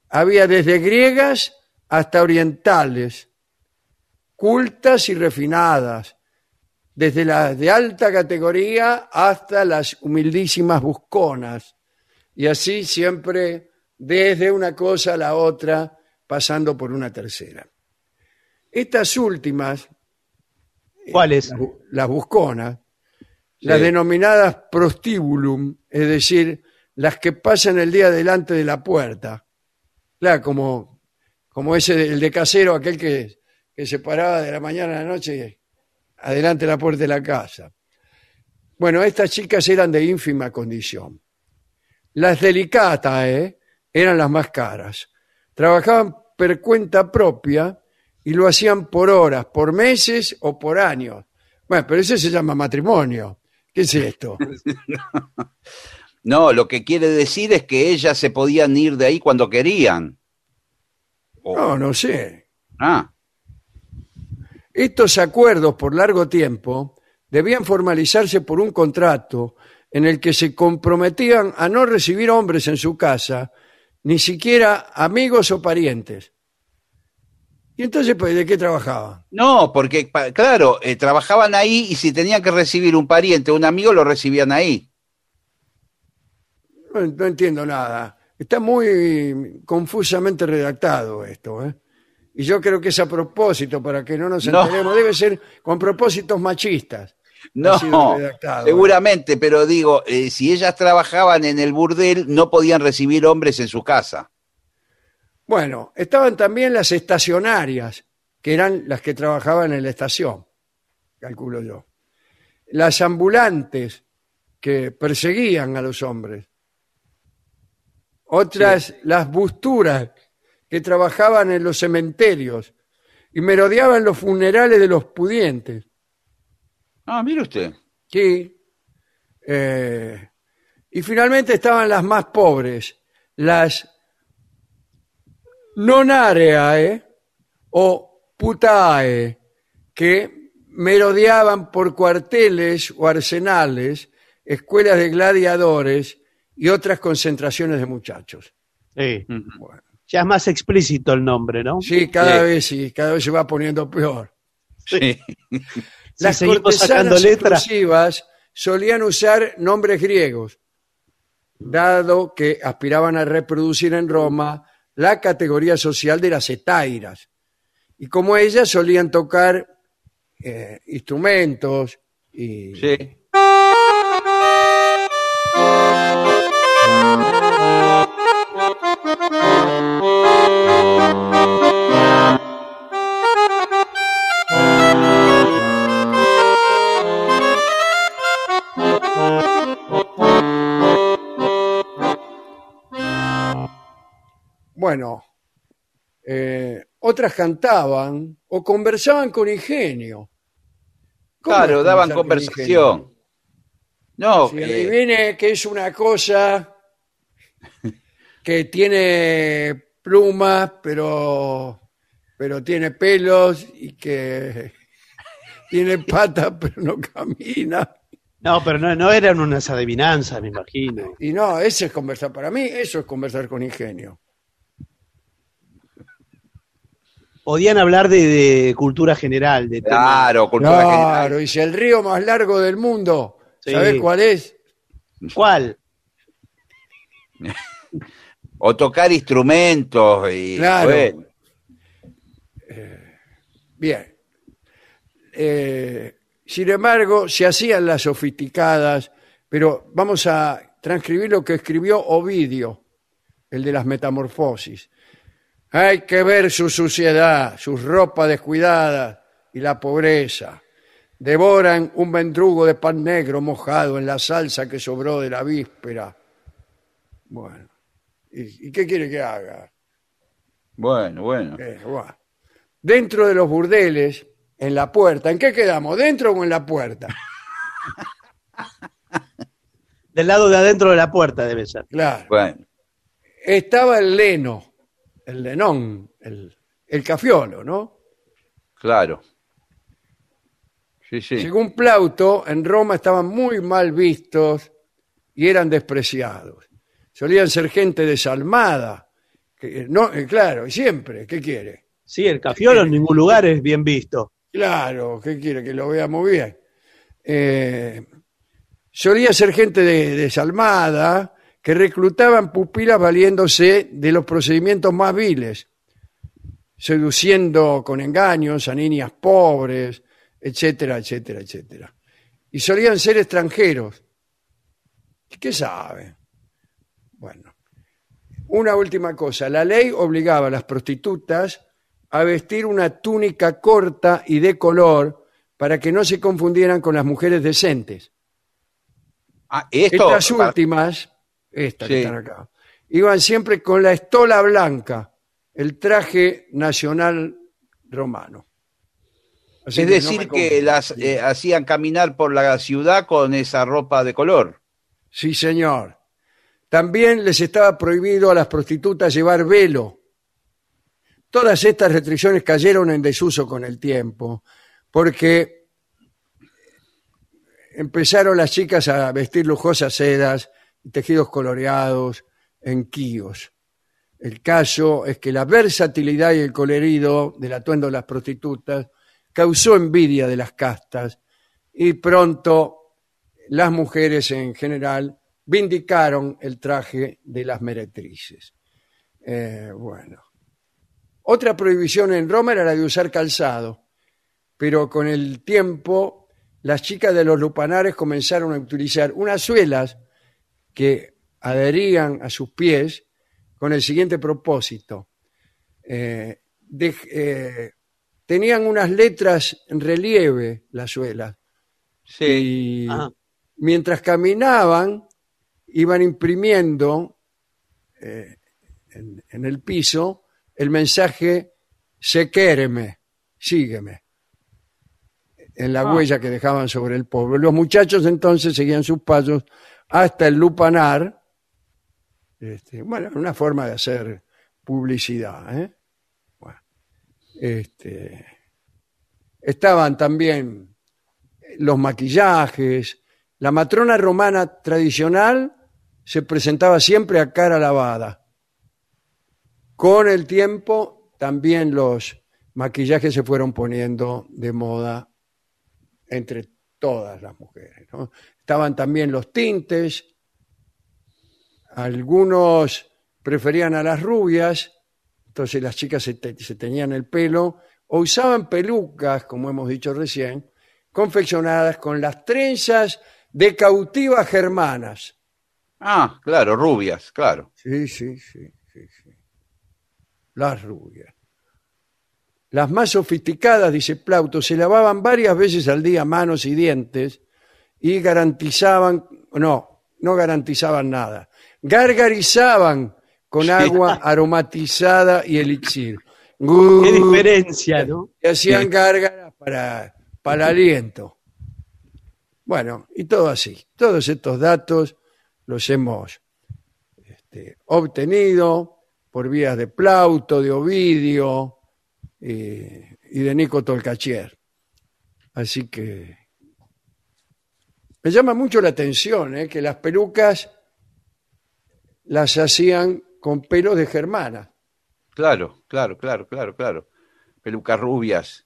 Había desde griegas hasta orientales, cultas y refinadas, desde las de alta categoría hasta las humildísimas busconas, y así siempre desde una cosa a la otra, pasando por una tercera. Estas últimas, ¿Cuáles? las, bu- las busconas, las denominadas prostibulum, es decir, las que pasan el día delante de la puerta. Claro, como, como ese, el de casero, aquel que, que se paraba de la mañana a la noche adelante de la puerta de la casa. Bueno, estas chicas eran de ínfima condición. Las delicatas ¿eh? Eran las más caras. Trabajaban per cuenta propia y lo hacían por horas, por meses o por años. Bueno, pero eso se llama matrimonio. ¿Qué es esto? No, lo que quiere decir es que ellas se podían ir de ahí cuando querían. No, no sé. Ah, Estos acuerdos por largo tiempo debían formalizarse por un contrato en el que se comprometían a no recibir hombres en su casa, ni siquiera amigos o parientes. ¿Y entonces pues, de qué trabajaban? no, porque, claro, eh, trabajaban ahí y si tenían que recibir un pariente o un amigo, lo recibían ahí. No, no entiendo nada. Está muy confusamente redactado esto. ¿eh? Y yo creo que es a propósito, para que no nos No. enteremos. Debe ser con propósitos machistas. No, ¿eh? seguramente, pero digo, eh, si ellas trabajaban en el burdel, no podían recibir hombres en su casa. Bueno, estaban también las estacionarias, que eran las que trabajaban en la estación, calculo yo. Las ambulantes, que perseguían a los hombres. Otras, las busturas, que trabajaban en los cementerios y merodeaban los funerales de los pudientes. Ah, mire usted. Sí. Eh, y finalmente estaban las más pobres, las nonareae o putae, que merodeaban por cuarteles o arsenales, escuelas de gladiadores y otras concentraciones de muchachos. Sí. Ya es más explícito el nombre, ¿no? Sí, cada Sí. vez sí, cada vez se va poniendo peor. Sí. Las seguimos cortesanas sacando letras. exclusivas solían usar nombres griegos, dado que aspiraban a reproducir en Roma la categoría social de las etairas. Y como ellas solían tocar eh, instrumentos y Sí. Bueno, eh, otras cantaban o conversaban con ingenio. ¿Cómo Claro, daban con conversación. No, Si eh, adivine que es una cosa que tiene plumas, pero, pero tiene pelos y que tiene patas, pero no camina. No, pero no, no eran unas adivinanzas, me imagino. Y no, ese es conversar. Para mí, eso es conversar con ingenio. Podían hablar de, de cultura general, de claro, cultura Claro, general. y si el río más largo del mundo, Sí. ¿sabés cuál es? ¿Cuál? O tocar instrumentos y Claro. bueno, Bien. Eh, Sin embargo, se hacían las sofisticadas, pero vamos a transcribir lo que escribió Ovidio, el de las metamorfosis. Hay que ver su suciedad, sus ropas descuidadas y la pobreza. Devoran un mendrugo de pan negro mojado en la salsa que sobró de la víspera. Bueno, ¿y, y qué quiere que haga? Bueno, bueno. Eh, buah. Dentro de los burdeles, en la puerta, ¿en qué quedamos? ¿Dentro o en la puerta? Del lado de adentro de la puerta debe ser. Claro. Bueno, Estaba el leno, el lenón, el, el cafiolo, ¿no? claro. Sí, sí. Según Plauto, en Roma estaban muy mal vistos y eran despreciados. Solían ser gente desalmada. Que, no, eh, claro, y siempre, ¿qué quiere? Sí, el cafiolo en ningún lugar es bien visto. Claro, ¿qué quiere? Que lo veamos bien. Eh, solía ser gente de- desalmada que reclutaban pupilas valiéndose de los procedimientos más viles, seduciendo con engaños a niñas pobres, etcétera, etcétera, etcétera. Y solían ser extranjeros. ¿Qué sabe? Bueno, una última cosa. La ley obligaba a las prostitutas a vestir una túnica corta y de color para que no se confundieran con las mujeres decentes. Ah, esto. Estas últimas, estas que Sí. están acá, iban siempre con la estola blanca, el traje nacional romano. Así es que no decir, me que las eh, hacían caminar por la ciudad con esa ropa de color. Sí, señor. También les estaba prohibido a las prostitutas llevar velo. Todas estas restricciones cayeron en desuso con el tiempo, porque empezaron las chicas a vestir lujosas sedas tejidos coloreados en quíos. El caso es que la versatilidad y el colorido del atuendo de las prostitutas causó envidia de las castas y pronto las mujeres en general vindicaron el traje de las meretrices. Eh, bueno. Otra prohibición en Roma era la de usar calzado, pero con el tiempo las chicas de los lupanares comenzaron a utilizar unas suelas que adherían a sus pies con el siguiente propósito. Eh, de- eh, tenían unas letras en relieve las suelas Sí. y Ajá. mientras caminaban iban imprimiendo eh, en, en el piso el mensaje sequéreme, sígueme, en la Ah. huella que dejaban sobre el pueblo. Los muchachos entonces seguían sus pasos hasta el lupanar. Este, bueno, una forma de hacer publicidad. ¿eh? Este, estaban también los maquillajes. La matrona romana tradicional se presentaba siempre a cara lavada. Con el tiempo también los maquillajes se fueron poniendo de moda entre todas las mujeres. ¿no? Estaban también los tintes, algunos preferían a las rubias, entonces las chicas se, te- se teñían el pelo, o usaban pelucas, como hemos dicho recién, confeccionadas con las trenzas de cautivas germanas. Ah, claro, rubias, claro. Sí, sí, sí, sí, sí. Las rubias. Las más sofisticadas, dice Plauto, se lavaban varias veces al día manos y dientes y garantizaban, no, no garantizaban nada, gargarizaban con agua aromatizada y elixir. Qué diferencia, ¿no? Y hacían gárgaras para, para el aliento. Bueno, y todo así. Todos estos datos los hemos este, obtenido por vías de Plauto, de Ovidio eh, y de Nico Tolcachier. Así que me llama mucho la atención eh, que las pelucas las hacían con pelos de germana. Claro, claro, claro, claro, claro. Pelucas rubias.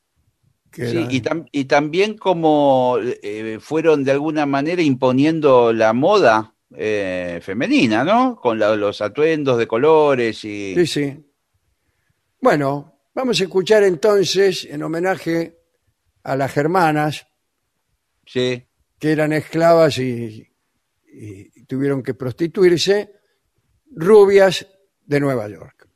Sí, y, tam- y también como eh, fueron de alguna manera imponiendo la moda eh, femenina, ¿no? Con la- los atuendos de colores y... Sí, sí. Bueno, vamos a escuchar entonces, en homenaje a las germanas, Sí. Que eran esclavas y, tuvieron que prostituirse, rubias de Nueva York.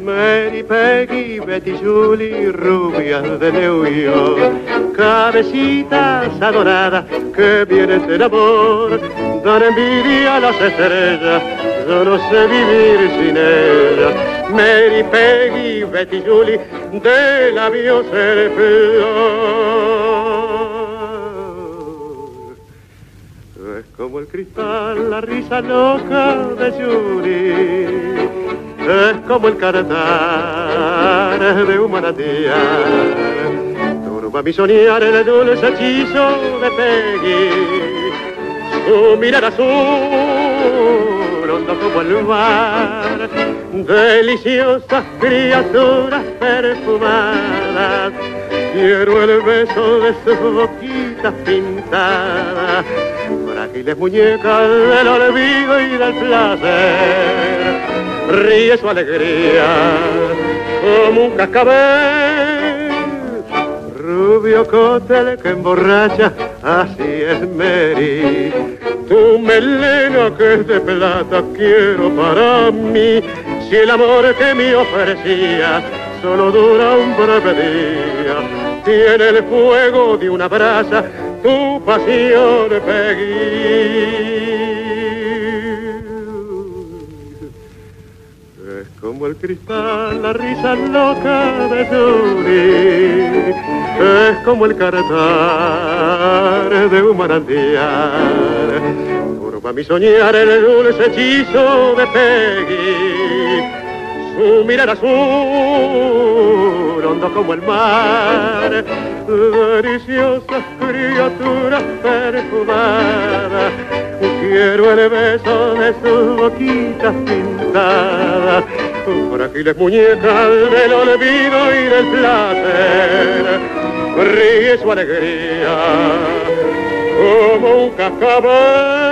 Mary, Peggy, Betty, Julie, rubias de New York, cabecitas adoradas que vienen del amor, dan envidia a las estrellas, yo no sé vivir sin ellas. Mary, Peggy, Betty, Julie, de labios el flor. Es como el cristal, la risa loca de Julie. Es como el cantar de un manantial. Turba mi soñar el dulce hechizo de Peggy. Su mirar azul, hondo como el mar. Deliciosas criaturas perfumadas. Quiero el beso de sus boquitas pintadas frágiles muñecas del olvido y del placer. Ríe su alegría como un cascabel. Rubio cóctel que emborracha, así es Mary. Tu melena que es de plata quiero para mí. Si el amor que me ofrecía solo dura un breve día, tiene el fuego de una brasa tu pasión, Peggy. Como el cristal, la risa loca de Julie. Es como el cantar de un manantial. Turba mi soñar el dulce hechizo de Peggy. Su mirar azul, hondo como el mar. Deliciosas criaturas perfumadas. Quiero el beso de sus boquitas pintadas. Frágiles muñecas del olvido y del placer. Ríe su alegría como un cascabel.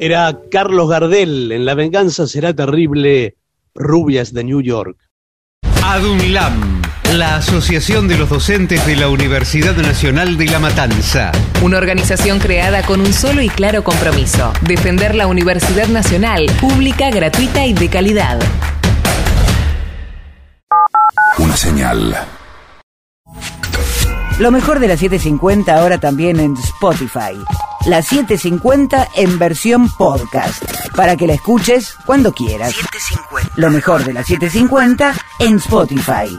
Era Carlos Gardel en La venganza será terrible, Rubias de New York. ADUNLAM, la Asociación de los Docentes de la Universidad Nacional de La Matanza. Una organización creada con un solo y claro compromiso, defender la Universidad Nacional, pública, gratuita y de calidad. Una señal. Lo mejor de la 750 ahora también en Spotify. La 750 en versión podcast. Para que la escuches cuando quieras. Lo mejor de la 750 en Spotify.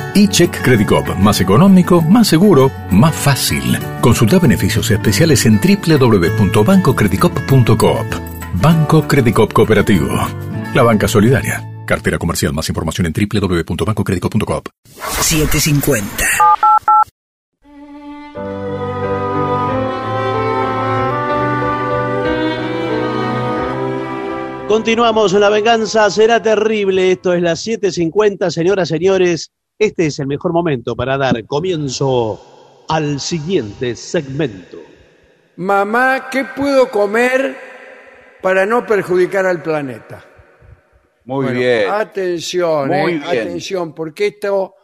eCheck Credit Cop, más económico, más seguro, más fácil. Consulta beneficios especiales en www.bancocreditcop.coop. Banco Credit Cop Cooperativo. La banca solidaria. Cartera comercial. Más información en www.bancocreditcop.coop. 750. Continuamos, la venganza será terrible. Esto es las 7.50, señoras, señores. Este es el mejor momento para dar comienzo al siguiente segmento. Mamá, ¿qué puedo comer para no perjudicar al planeta? Muy Bueno, bien. Atención, Muy eh, bien. atención, porque esto,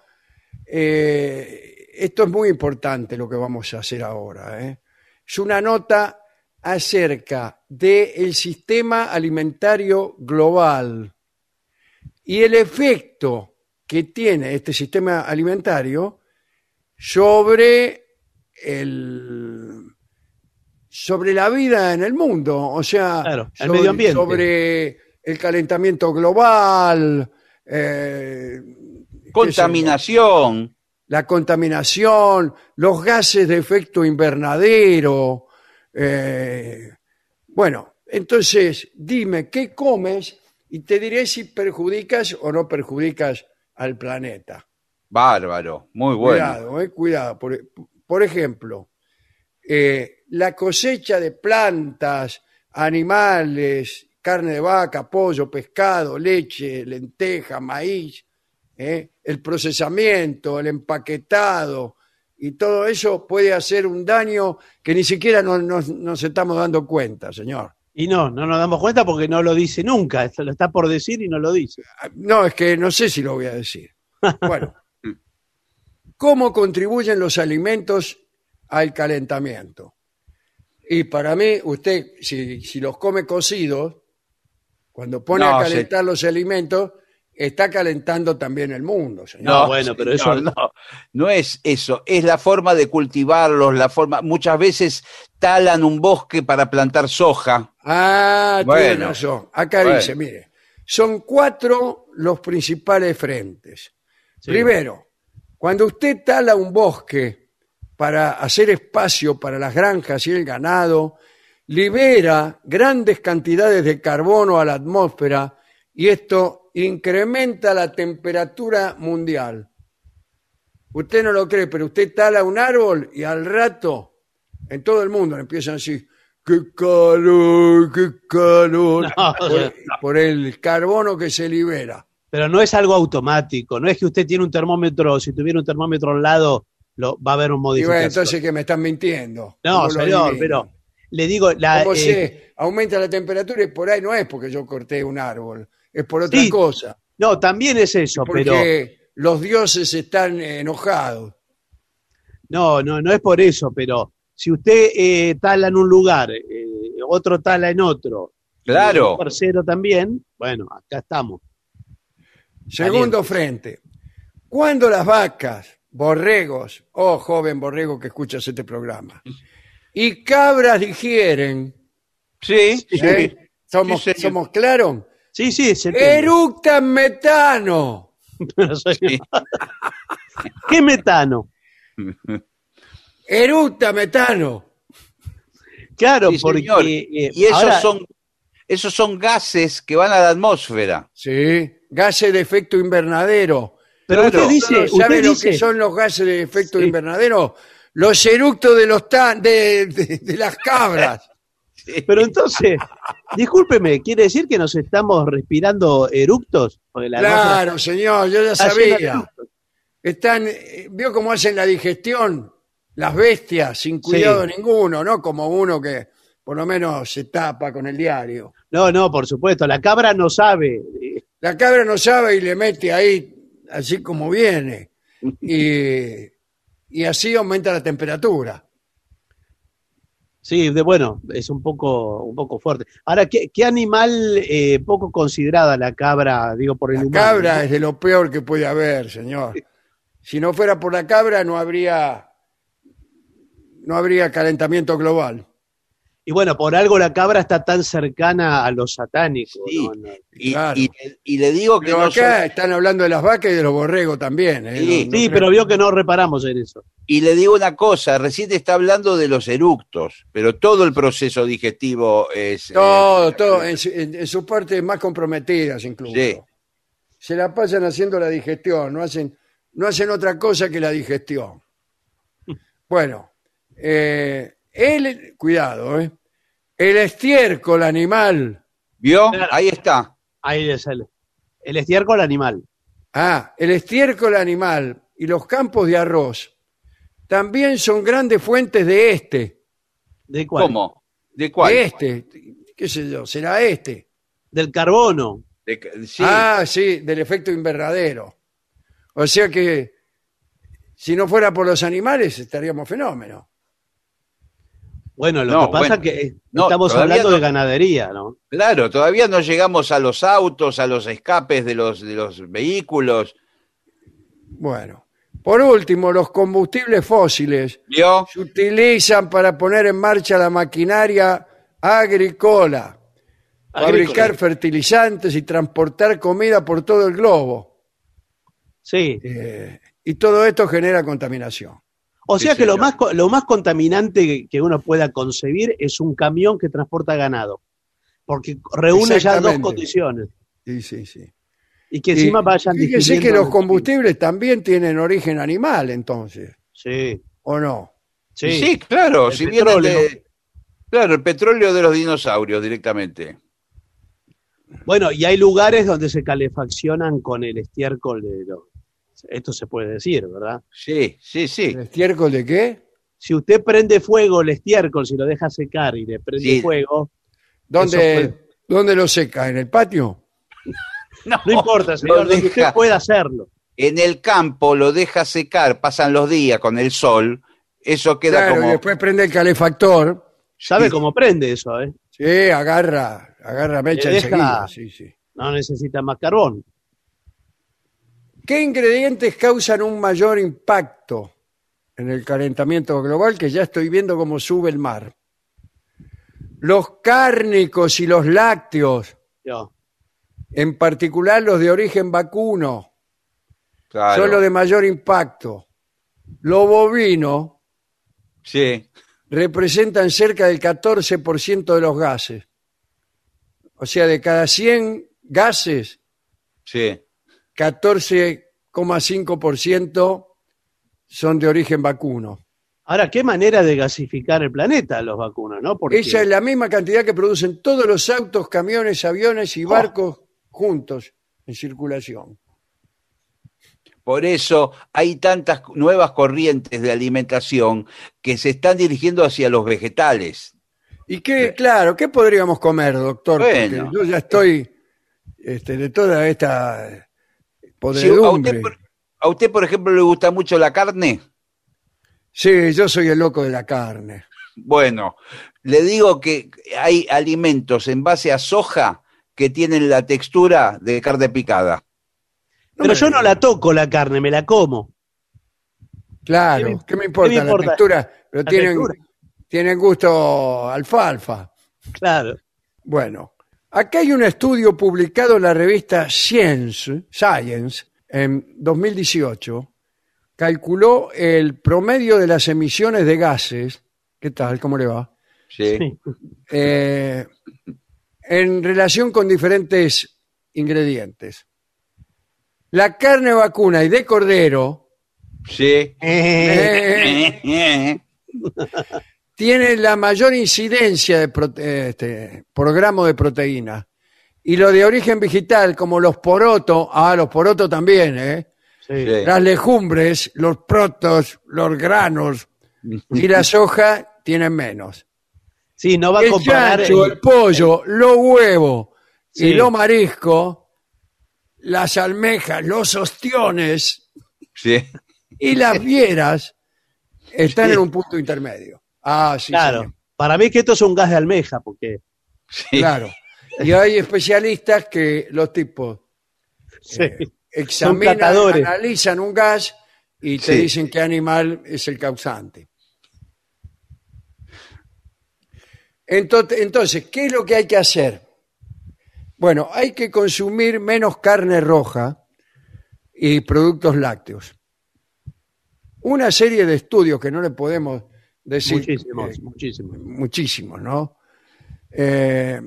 eh, esto es muy importante lo que vamos a hacer ahora. eh. Es una nota acerca del sistema alimentario global y el efecto que tiene este sistema alimentario sobre el sobre la vida en el mundo, o sea, Claro, el sobre, medio ambiente. sobre el calentamiento global, eh, Contaminación. la contaminación, los gases de efecto invernadero, eh, Bueno, entonces dime qué comes y te diré si perjudicas o no perjudicas al planeta. Bárbaro, muy bueno. Cuidado, eh, cuidado. Por, por ejemplo, eh, la cosecha de plantas, animales, carne de vaca, pollo, pescado, leche, lenteja, maíz, eh, el procesamiento, el empaquetado y todo eso puede hacer un daño que ni siquiera nos estamos dando cuenta, señor. Y no, no nos damos cuenta porque no lo dice nunca. Esto lo está por decir y no lo dice. No, es que no sé si lo voy a decir. Bueno, ¿cómo contribuyen los alimentos al calentamiento? Y para mí, usted, si, si los come cocidos, cuando pone No, a calentar los alimentos, está calentando también el mundo, señor. No, bueno, pero eso- no, no, no es eso, es la forma de cultivarlos, la forma, muchas veces talan un bosque para plantar soja. Ah, tiene Bueno, razón. Acá bueno. dice, mire, son cuatro los principales frentes. Primero, cuando usted tala un bosque para hacer espacio para las granjas y el ganado, libera grandes cantidades de carbono a la atmósfera y esto incrementa la temperatura mundial. Usted no lo cree, pero usted tala un árbol y al rato en todo el mundo empiezan a decir, qué calor, qué calor, No, por, por el carbono que se libera. Pero no es algo automático. No es que usted tiene un termómetro, si tuviera un termómetro al lado, lo, va a haber un Y bueno, modificación. entonces que me están mintiendo. no, ¿Cómo lo señor, pero le digo, la, ¿Cómo eh? Aumenta la temperatura y por ahí no es porque yo corté un árbol, es por otra Sí, cosa. no, también es eso, pero Porque los dioses están enojados. no, no, no es por eso, pero si usted eh, tala en un lugar, eh, otro tala en otro, y Claro. un tercero también, bueno, acá estamos. Segundo frente. Cuando las vacas, borregos, oh joven borrego que escuchas este programa, y cabras digieren, Sí, ¿eh? ¿Somos, Sí. ¿somos claros? Sí, sí. Eructan metano. ¿Qué metano? Eructa metano. Claro, Sí, porque señor. eh, Y esos ahora- son, esos son gases que van a la atmósfera. Sí, gases de efecto invernadero. Pero Claro. usted dice, ¿Sabe usted lo dice, que son los gases de efecto Sí. invernadero? Los eructos de los tan- de, de- de las cabras. pero entonces, discúlpeme, ¿quiere decir que nos estamos respirando eructos? La atmósfera Claro, señor, yo ya sabía. Están, eh, vio cómo hacen la digestión las bestias sin cuidado ninguno, ¿no? Como uno que por lo menos se tapa con el diario. No, no, por supuesto, la cabra no sabe. La cabra no sabe y le mete ahí así como viene. Y, y así aumenta la temperatura. Sí, de, bueno, es un poco, un poco fuerte. Ahora, ¿qué, qué animal eh, poco considerada la cabra, digo, por el La humano? cabra ¿no? es de lo peor que puede haber, señor. Si no fuera por la cabra no habría no habría calentamiento global. Y bueno, por algo la cabra está tan cercana a los satánicos. Sí. ¿no? No. Y, Claro. y- y le digo que Pero no acá son- están hablando de las vacas y de los borregos también. ¿eh? Sí, No- no Sí, creo- pero vio que no reparamos en eso. y le digo una cosa, recién está hablando de los eructos, pero todo el proceso digestivo es... Todo, eh, todo, en, su- en- en sus partes más comprometidas incluso. Sí. Se la pasan haciendo la digestión, no hacen, no hacen otra cosa que la digestión. Bueno, eh, el, cuidado, ¿eh? el estiércol animal, ¿Vio? Claro. Ahí está. Ahí es el, el estiércol animal. ah, el estiércol animal y los campos de arroz también son grandes fuentes de este, ¿De cuál? ¿Cómo? ¿De cuál? de este, qué sé yo, será este. Del carbono. De- sí. Ah, sí, del efecto invernadero. O sea que si no fuera por los animales estaríamos fenómenos. Bueno, lo No, que pasa bueno. que eh, No, estamos hablando no. de ganadería, ¿no? Claro, todavía no llegamos a los autos, a los escapes de los, de los vehículos. Bueno, por último, los combustibles fósiles ¿Vio? se utilizan para poner en marcha la maquinaria agrícola, fabricar fertilizantes y transportar comida por todo el globo. Sí. Eh, y todo esto genera contaminación. O sea Sí, que lo más, co- lo más contaminante que, uno pueda concebir es un camión que transporta ganado. Porque reúne ya dos condiciones. Sí, sí, sí. Y que encima Y vayan Fíjese que los combustibles también tienen origen animal, entonces, Sí, ¿o no? sí. Sí, claro, El si vienen petróleo. de. Claro, el petróleo de los dinosaurios directamente. Bueno, y hay lugares donde se calefaccionan con el estiércol de los... Esto se puede decir, ¿verdad? Sí, sí, sí. ¿El estiércol de qué? Si usted prende fuego el estiércol, si lo deja secar y le prende Sí. fuego, ¿Dónde, ¿Dónde lo seca? ¿En el patio? No, no importa, señor, donde usted pueda hacerlo. En el campo lo deja secar, pasan los días con el sol, eso queda Claro, como. y después prende el calefactor. ¿Sabe cómo prende eso, eh? Sí, agarra, agarra mecha deja- enseguida. Sí, sí. No necesita más carbón. ¿Qué ingredientes causan un mayor impacto en el calentamiento global? Que ya estoy viendo cómo sube el mar. Los cárnicos y los lácteos, en particular los de origen vacuno, Claro. son los de mayor impacto. Lo bovino Sí, representan cerca del 14% de los gases. O sea, de cada 100 gases, sí. 14,5% son de origen vacuno. Ahora, qué manera de gasificar el planeta los vacunos, ¿no? Porque Esa es la misma cantidad que producen todos los autos, camiones, aviones Oh. y barcos juntos en circulación. Por eso hay tantas nuevas corrientes de alimentación que se están dirigiendo hacia los vegetales. Y qué, claro, ¿qué podríamos comer, doctor? Porque Bueno. yo ya estoy este, de toda esta Si a, usted, por- a usted, por ejemplo, le gusta mucho la carne, Sí, yo soy el loco de la carne. bueno, le digo que hay alimentos en base a soja que tienen la textura de carne picada. Pero yo no la toco la carne, me la como. Claro, ¿Qué me- ¿qué me importa, qué me importa? la textura? Pero La tienen, textura. tienen gusto alfalfa. Claro. Bueno, acá hay un estudio publicado en la revista Science, Science en 2018. Calculó el promedio de las emisiones de gases. ¿Qué tal? ¿Cómo le va? Sí. Sí. Eh, en relación con diferentes ingredientes. La carne vacuna y de cordero Sí. eh, tiene la mayor incidencia de prote- este, por gramo de proteína. Y lo de origen vegetal, como los porotos, ah, los porotos también, ¿eh? Sí. Las legumbres, los protos, los granos y la soja tienen menos. Sí, no va a El comparar. chancho, el- el pollo, los huevos Sí. y los mariscos, las almejas, los ostiones Sí. y las fieras están Sí. en un punto intermedio. Ah, sí, claro. señor. Para mí que esto es un gas de almeja, porque. Sí. claro. Y hay especialistas que los tipos Sí. eh, examinan, analizan un gas y te Sí. dicen qué animal es el causante. Entonces, entonces, ¿qué es lo que hay que hacer? Bueno, hay que consumir menos carne roja y productos lácteos. Una serie de estudios que no le podemos decir muchísimos, eh, muchísimos. muchísimos, ¿no? Eh,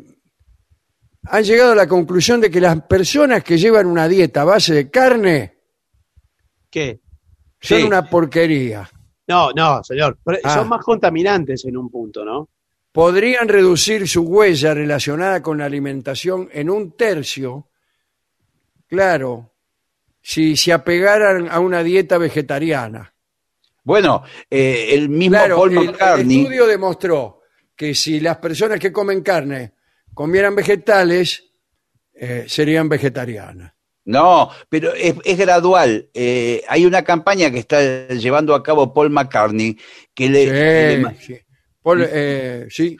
han llegado a la conclusión de que las personas que llevan una dieta a base de carne ¿Qué? son Sí. una porquería. No, no, señor. Ah. Son más contaminantes en un punto, ¿no? Podrían reducir su huella relacionada con la alimentación en un tercio, claro, si se apegaran a una dieta vegetariana. Bueno, eh, el mismo Claro, Paul el- el, McCartney. estudio demostró que si las personas que comen carne comieran vegetales, eh, serían vegetarianas. No, pero es, es gradual. Eh, hay una campaña que está llevando a cabo Paul McCartney que le, que le ma- Sí, sí. Paul, eh, sí,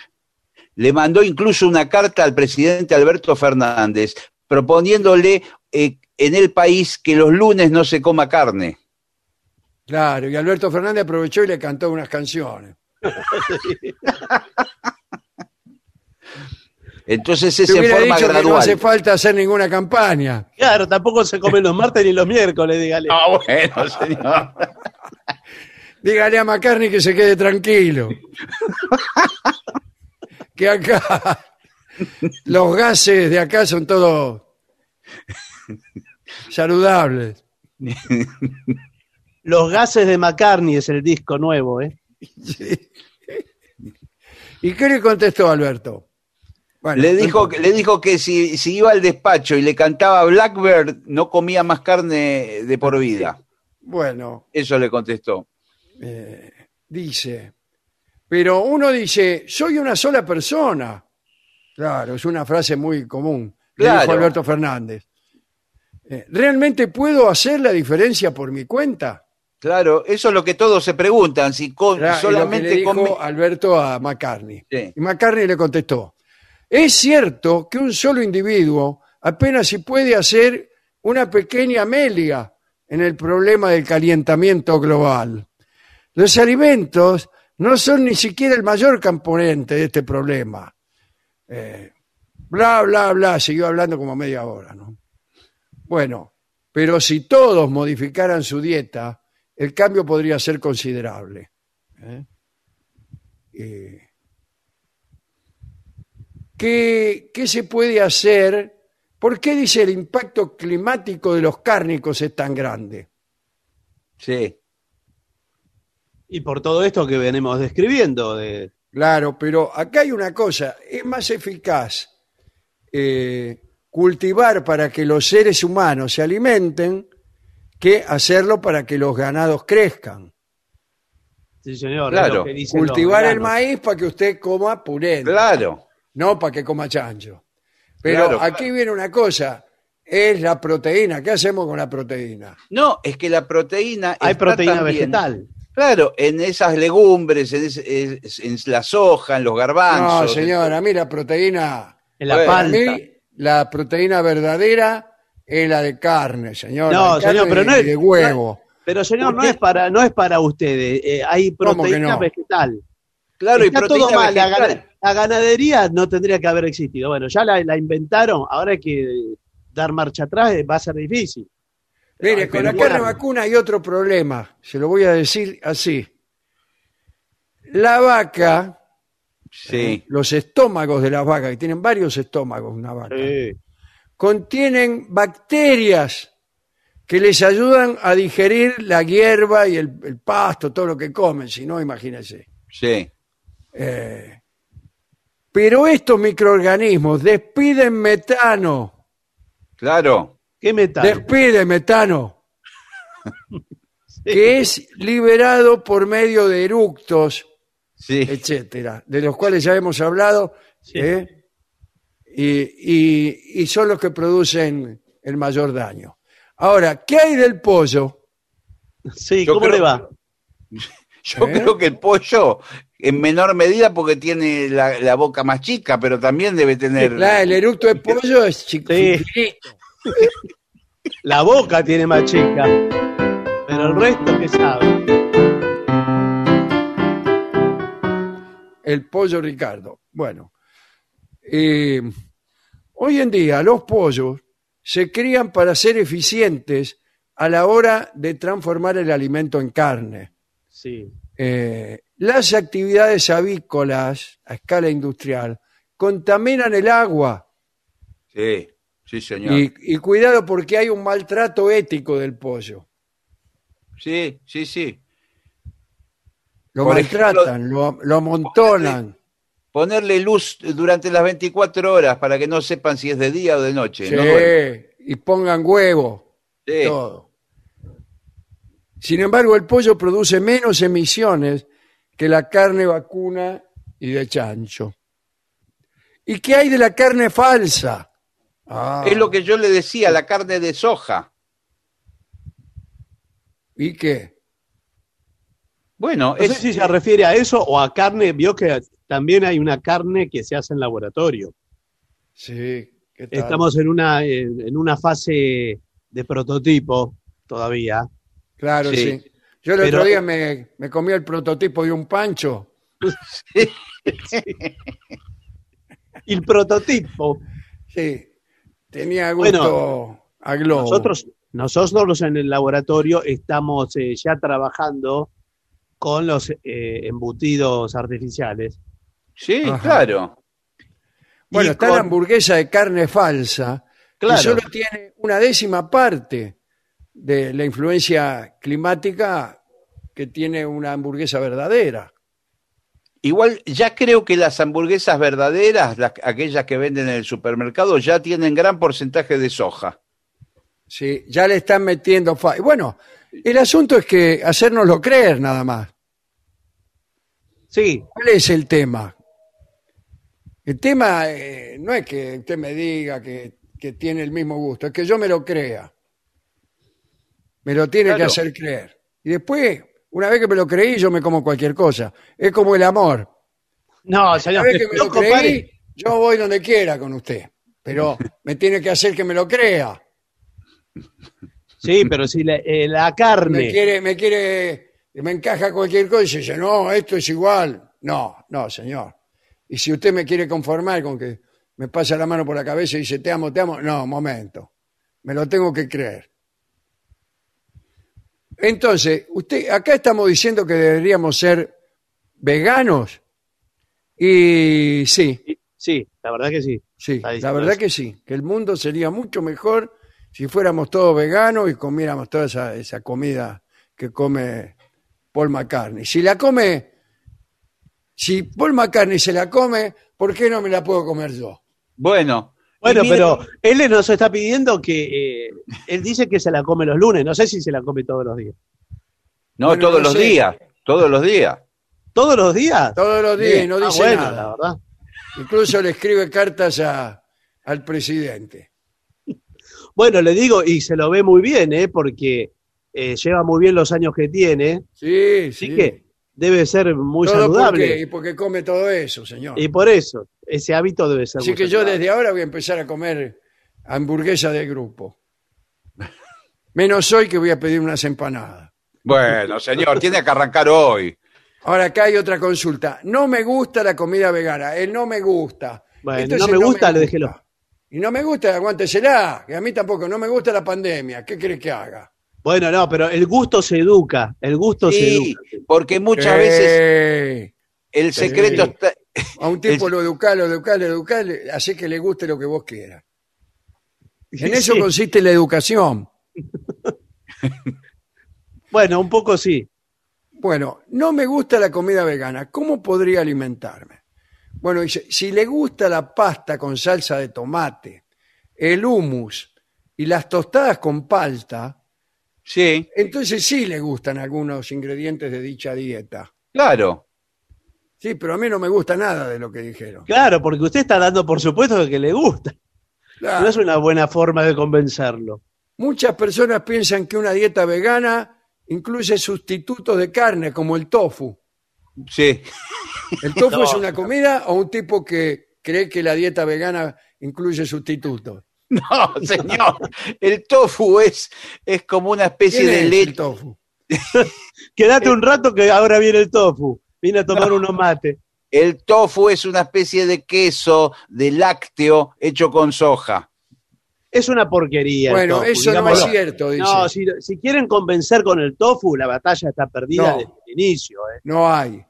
le mandó incluso una carta al presidente Alberto Fernández proponiéndole en el país que los lunes no se coma carne. Claro. Y Alberto Fernández aprovechó y le cantó unas canciones. Entonces Se es en hubiera forma dicho que no gradual. hace falta hacer ninguna campaña. Claro, tampoco se comen los martes ni los miércoles, dígale. Ah, bueno, señor. Dígale a McCartney que se quede tranquilo. que acá los gases de acá son todos saludables. Los gases de McCartney es el disco nuevo, ¿eh? ¿Y qué le contestó Alberto? Bueno, le, dijo, le dijo que si, si iba al despacho y le cantaba Blackbird, no comía más carne de por vida. Bueno, Eso le contestó. eh, dice, pero uno dice, soy una sola persona. Claro, es una frase muy común. Le Claro. dijo Alberto Fernández. Eh, ¿Realmente puedo hacer la diferencia por mi cuenta? Claro, eso es lo que todos se preguntan, si con- Claro, y lo que solamente le dijo Alberto a McCartney. Sí. Y McCartney le contestó, es cierto que un solo individuo apenas si puede hacer una pequeña melia en el problema del calentamiento global. Los alimentos no son ni siquiera el mayor componente de este problema. Eh, bla, bla, bla, siguió hablando como media hora, ¿no? Bueno, pero si todos modificaran su dieta, el cambio podría ser considerable. ¿eh? Eh, ¿qué, qué se puede hacer? ¿Por qué dice el impacto climático de los cárnicos es tan grande? Sí. Y por todo esto que venimos describiendo, de, Claro, pero acá hay una cosa, es más eficaz eh, cultivar para que los seres humanos se alimenten que hacerlo para que los ganados crezcan. sí señor, Claro. es lo que dicen los Cultivar el maíz para que usted coma puré, Claro. no para que coma chancho. Pero Claro, aquí viene una cosa, es la proteína. ¿Qué hacemos con la proteína? No, es que la proteína. Hay está proteína también- vegetal. Claro, en esas legumbres, en, ese- es- en la soja, en los No, garbanzos. señor, a mí la proteína, En la Bueno, a palta. mí la proteína verdadera es la de carne, señor. No, la señor, pero no y es- de huevo. Pero señor, no es para, no es para ustedes. eh, hay ¿Cómo que proteína no? vegetal. Claro, y Está proteína todo mal. La, vegetal. la ganadería no tendría que haber existido. Bueno, ya la, la inventaron. Ahora hay que dar marcha atrás. eh, Va a ser difícil. Mire, Ay, con la carne vacuna hay otro problema. Se lo voy a decir así. La vaca, Sí. los estómagos de las vacas, que tienen varios estómagos, una vaca, Sí. Contienen bacterias que les ayudan a digerir la hierba y el, el pasto, todo lo que comen, si no, imagínense. Sí. Eh, pero estos microorganismos despiden metano, Claro. ¿Qué metal? despide metano, que es liberado por medio de eructos, Sí. etcétera, de los cuales ya hemos hablado, Sí. ¿eh? Y, y- y son los que producen el mayor daño. Ahora, ¿qué hay del pollo? Sí, Yo ¿cómo creo- le va? Yo ¿Eh? creo que el pollo, en menor medida, porque tiene la, la boca más chica, pero también debe tener. La- el eructo de pollo es chico. Sí. La boca tiene más chica. Pero el resto, ¿qué sabe? El pollo Ricardo. Bueno, eh, hoy en día los pollos se crían para ser eficientes a la hora de transformar el alimento en carne. Sí. Eh, las actividades avícolas a escala industrial contaminan el agua Sí, sí, señor. y, y cuidado porque hay un maltrato ético del pollo. Sí, sí, sí. Lo Por maltratan, lo, lo amontonan. Ponerle luz durante las 24 horas para que no sepan si es de día o de noche. Sí, y pongan huevo. sí. todo. Sin embargo, el pollo produce menos emisiones que la carne vacuna y de chancho. ¿Y qué hay de la carne falsa? Ah, Es lo que yo le decía, la carne de soja. ¿Y qué? Bueno, No es, sé si se refiere a eso o a carne. Vio que también hay una carne que se hace en laboratorio. Sí, ¿qué tal? Estamos en una, en, una fase de prototipo todavía. Claro, sí. Sí. Yo el Pero- otro día me, me comí el prototipo de un pancho. El prototipo. Sí, tenía gusto Bueno, a globo. Nosotros, nosotros en el laboratorio estamos eh, ya trabajando con los eh, embutidos artificiales. Sí, Ajá. claro. Bueno, Y está con- la hamburguesa de carne falsa, Claro. que solo tiene una décima parte de la influencia climática que tiene una hamburguesa verdadera. Igual ya creo que las hamburguesas verdaderas, las- aquellas que venden en el supermercado, ya tienen gran porcentaje de soja. Sí, ya le están metiendo. fa- Bueno, el asunto es que hacérnoslo creer nada más. Sí, ¿Cuál es el tema? El tema eh, no es que usted me diga que, que tiene el mismo gusto, es que yo me lo crea. Me lo tiene que hacer creer. Y después, una vez que me lo creí, yo me como cualquier cosa. Es como el amor. no, Una señor, vez que me lo creí, yo voy donde quiera con usted. Pero me tiene que hacer que me lo crea. Sí, pero si la, eh, la Me carne. quiere, me quiere, me encaja cualquier cosa y dice, no, esto es igual. No, no, señor. Y si usted me quiere conformar con que me pasa la mano por la cabeza y dice, te amo, te amo, no, momento. Me lo tengo que creer. Entonces, usted, acá estamos diciendo que deberíamos ser veganos. Y sí, Sí, la verdad que sí. sí, la verdad que sí, que el mundo sería mucho mejor si fuéramos todos veganos y comiéramos toda esa, esa comida que come Paul McCartney. Si la come, si Paul McCartney se la come, ¿por qué no me la puedo comer yo? Bueno. Bueno, mire- pero él nos está pidiendo que. eh, él dice que se la come los lunes. No sé si se la come todos los días. No, Bueno, todos no los sé. días, todos los días. ¿Todos los días? Todos los días y no Ah, dice bueno, nada. la verdad. Incluso le escribe cartas a- al presidente. Bueno, le digo, y se lo ve muy bien, ¿eh? Porque eh, lleva muy bien los años que tiene. Sí, Así sí. que debe ser muy Todo saludable. porque, porque come todo eso, señor. Y por eso, ese hábito debe ser Así muy que yo desde ahora voy a empezar a comer hamburguesa del grupo. Menos hoy que voy a pedir unas empanadas. Bueno, señor, tiene que arrancar hoy. Ahora acá hay otra consulta. No me gusta la comida vegana. El no me gusta. Bueno, Esto es no me gusta, le déjelo. Y no me gusta, aguántesela. Que a mí tampoco. No me gusta la pandemia. ¿Qué crees que haga? Bueno, no, pero el gusto se educa. El gusto se Sí, educa. porque muchas veces el secreto Sí. está... A un tipo El- lo educar, lo educar, lo educar, hace que le guste lo que vos quieras. En eso consiste la educación. Bueno, un poco sí. Bueno, no me gusta la comida vegana. ¿Cómo podría alimentarme? Bueno, dice, si le gusta la pasta con salsa de tomate, el hummus y las tostadas con palta, Sí, entonces sí le gustan algunos ingredientes de dicha dieta. claro. Sí, pero a mí no me gusta nada de lo que dijeron. Claro, porque usted está dando por supuesto que le gusta. Claro. No es una buena forma de convencerlo. Muchas personas piensan que una dieta vegana incluye sustitutos de carne, como el tofu. Sí. ¿El tofu No. es una comida o un tipo que cree que la dieta vegana incluye sustitutos? No, señor. El tofu es, es como una especie ¿Quién de es el leche. tofu? Quédate un rato que ahora viene el tofu. Viene a tomar unos mates. El tofu es una especie de queso de lácteo hecho con soja. Es una porquería. el Bueno, tofu, eso no es cierto, dice. No, si, si quieren convencer con el tofu, la batalla está perdida No. desde el inicio. ¿eh? No hay.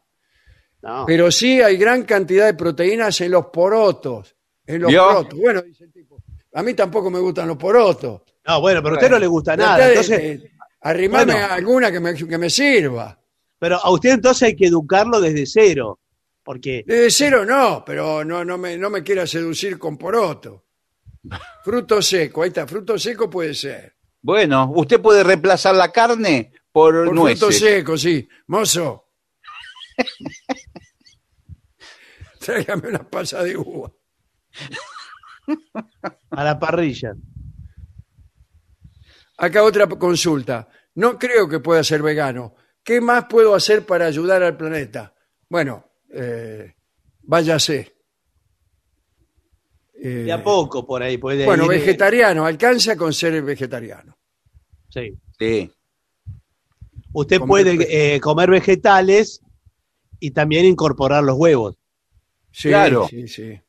No. Pero sí hay gran cantidad de proteínas en los porotos. En los ¿Vio? porotos. Bueno, dice el tipo. A mí tampoco me gustan los porotos. No, bueno, pero a usted no le gusta nada. Entonces, de arrimame Bueno. a alguna que me, que me sirva. pero a usted entonces hay que educarlo desde cero. Porque Desde cero no, pero no, no, me, no me quiera seducir con poroto. Fruto seco, ahí está, fruto seco puede ser. Bueno, usted puede reemplazar la carne por, Por fruto seco, sí. Mozo. Tráigame una pasa de uva. A la parrilla. Acá otra consulta. No creo que pueda ser vegano. ¿Qué más puedo hacer para ayudar al planeta? Bueno, eh, váyase. Eh, De a poco por ahí. Puede bueno, ir, eh, vegetariano, alcanza con ser vegetariano. Sí. Sí. Usted Comer puede eh, comer vegetales y también incorporar los huevos. Sí, Claro. sí, sí.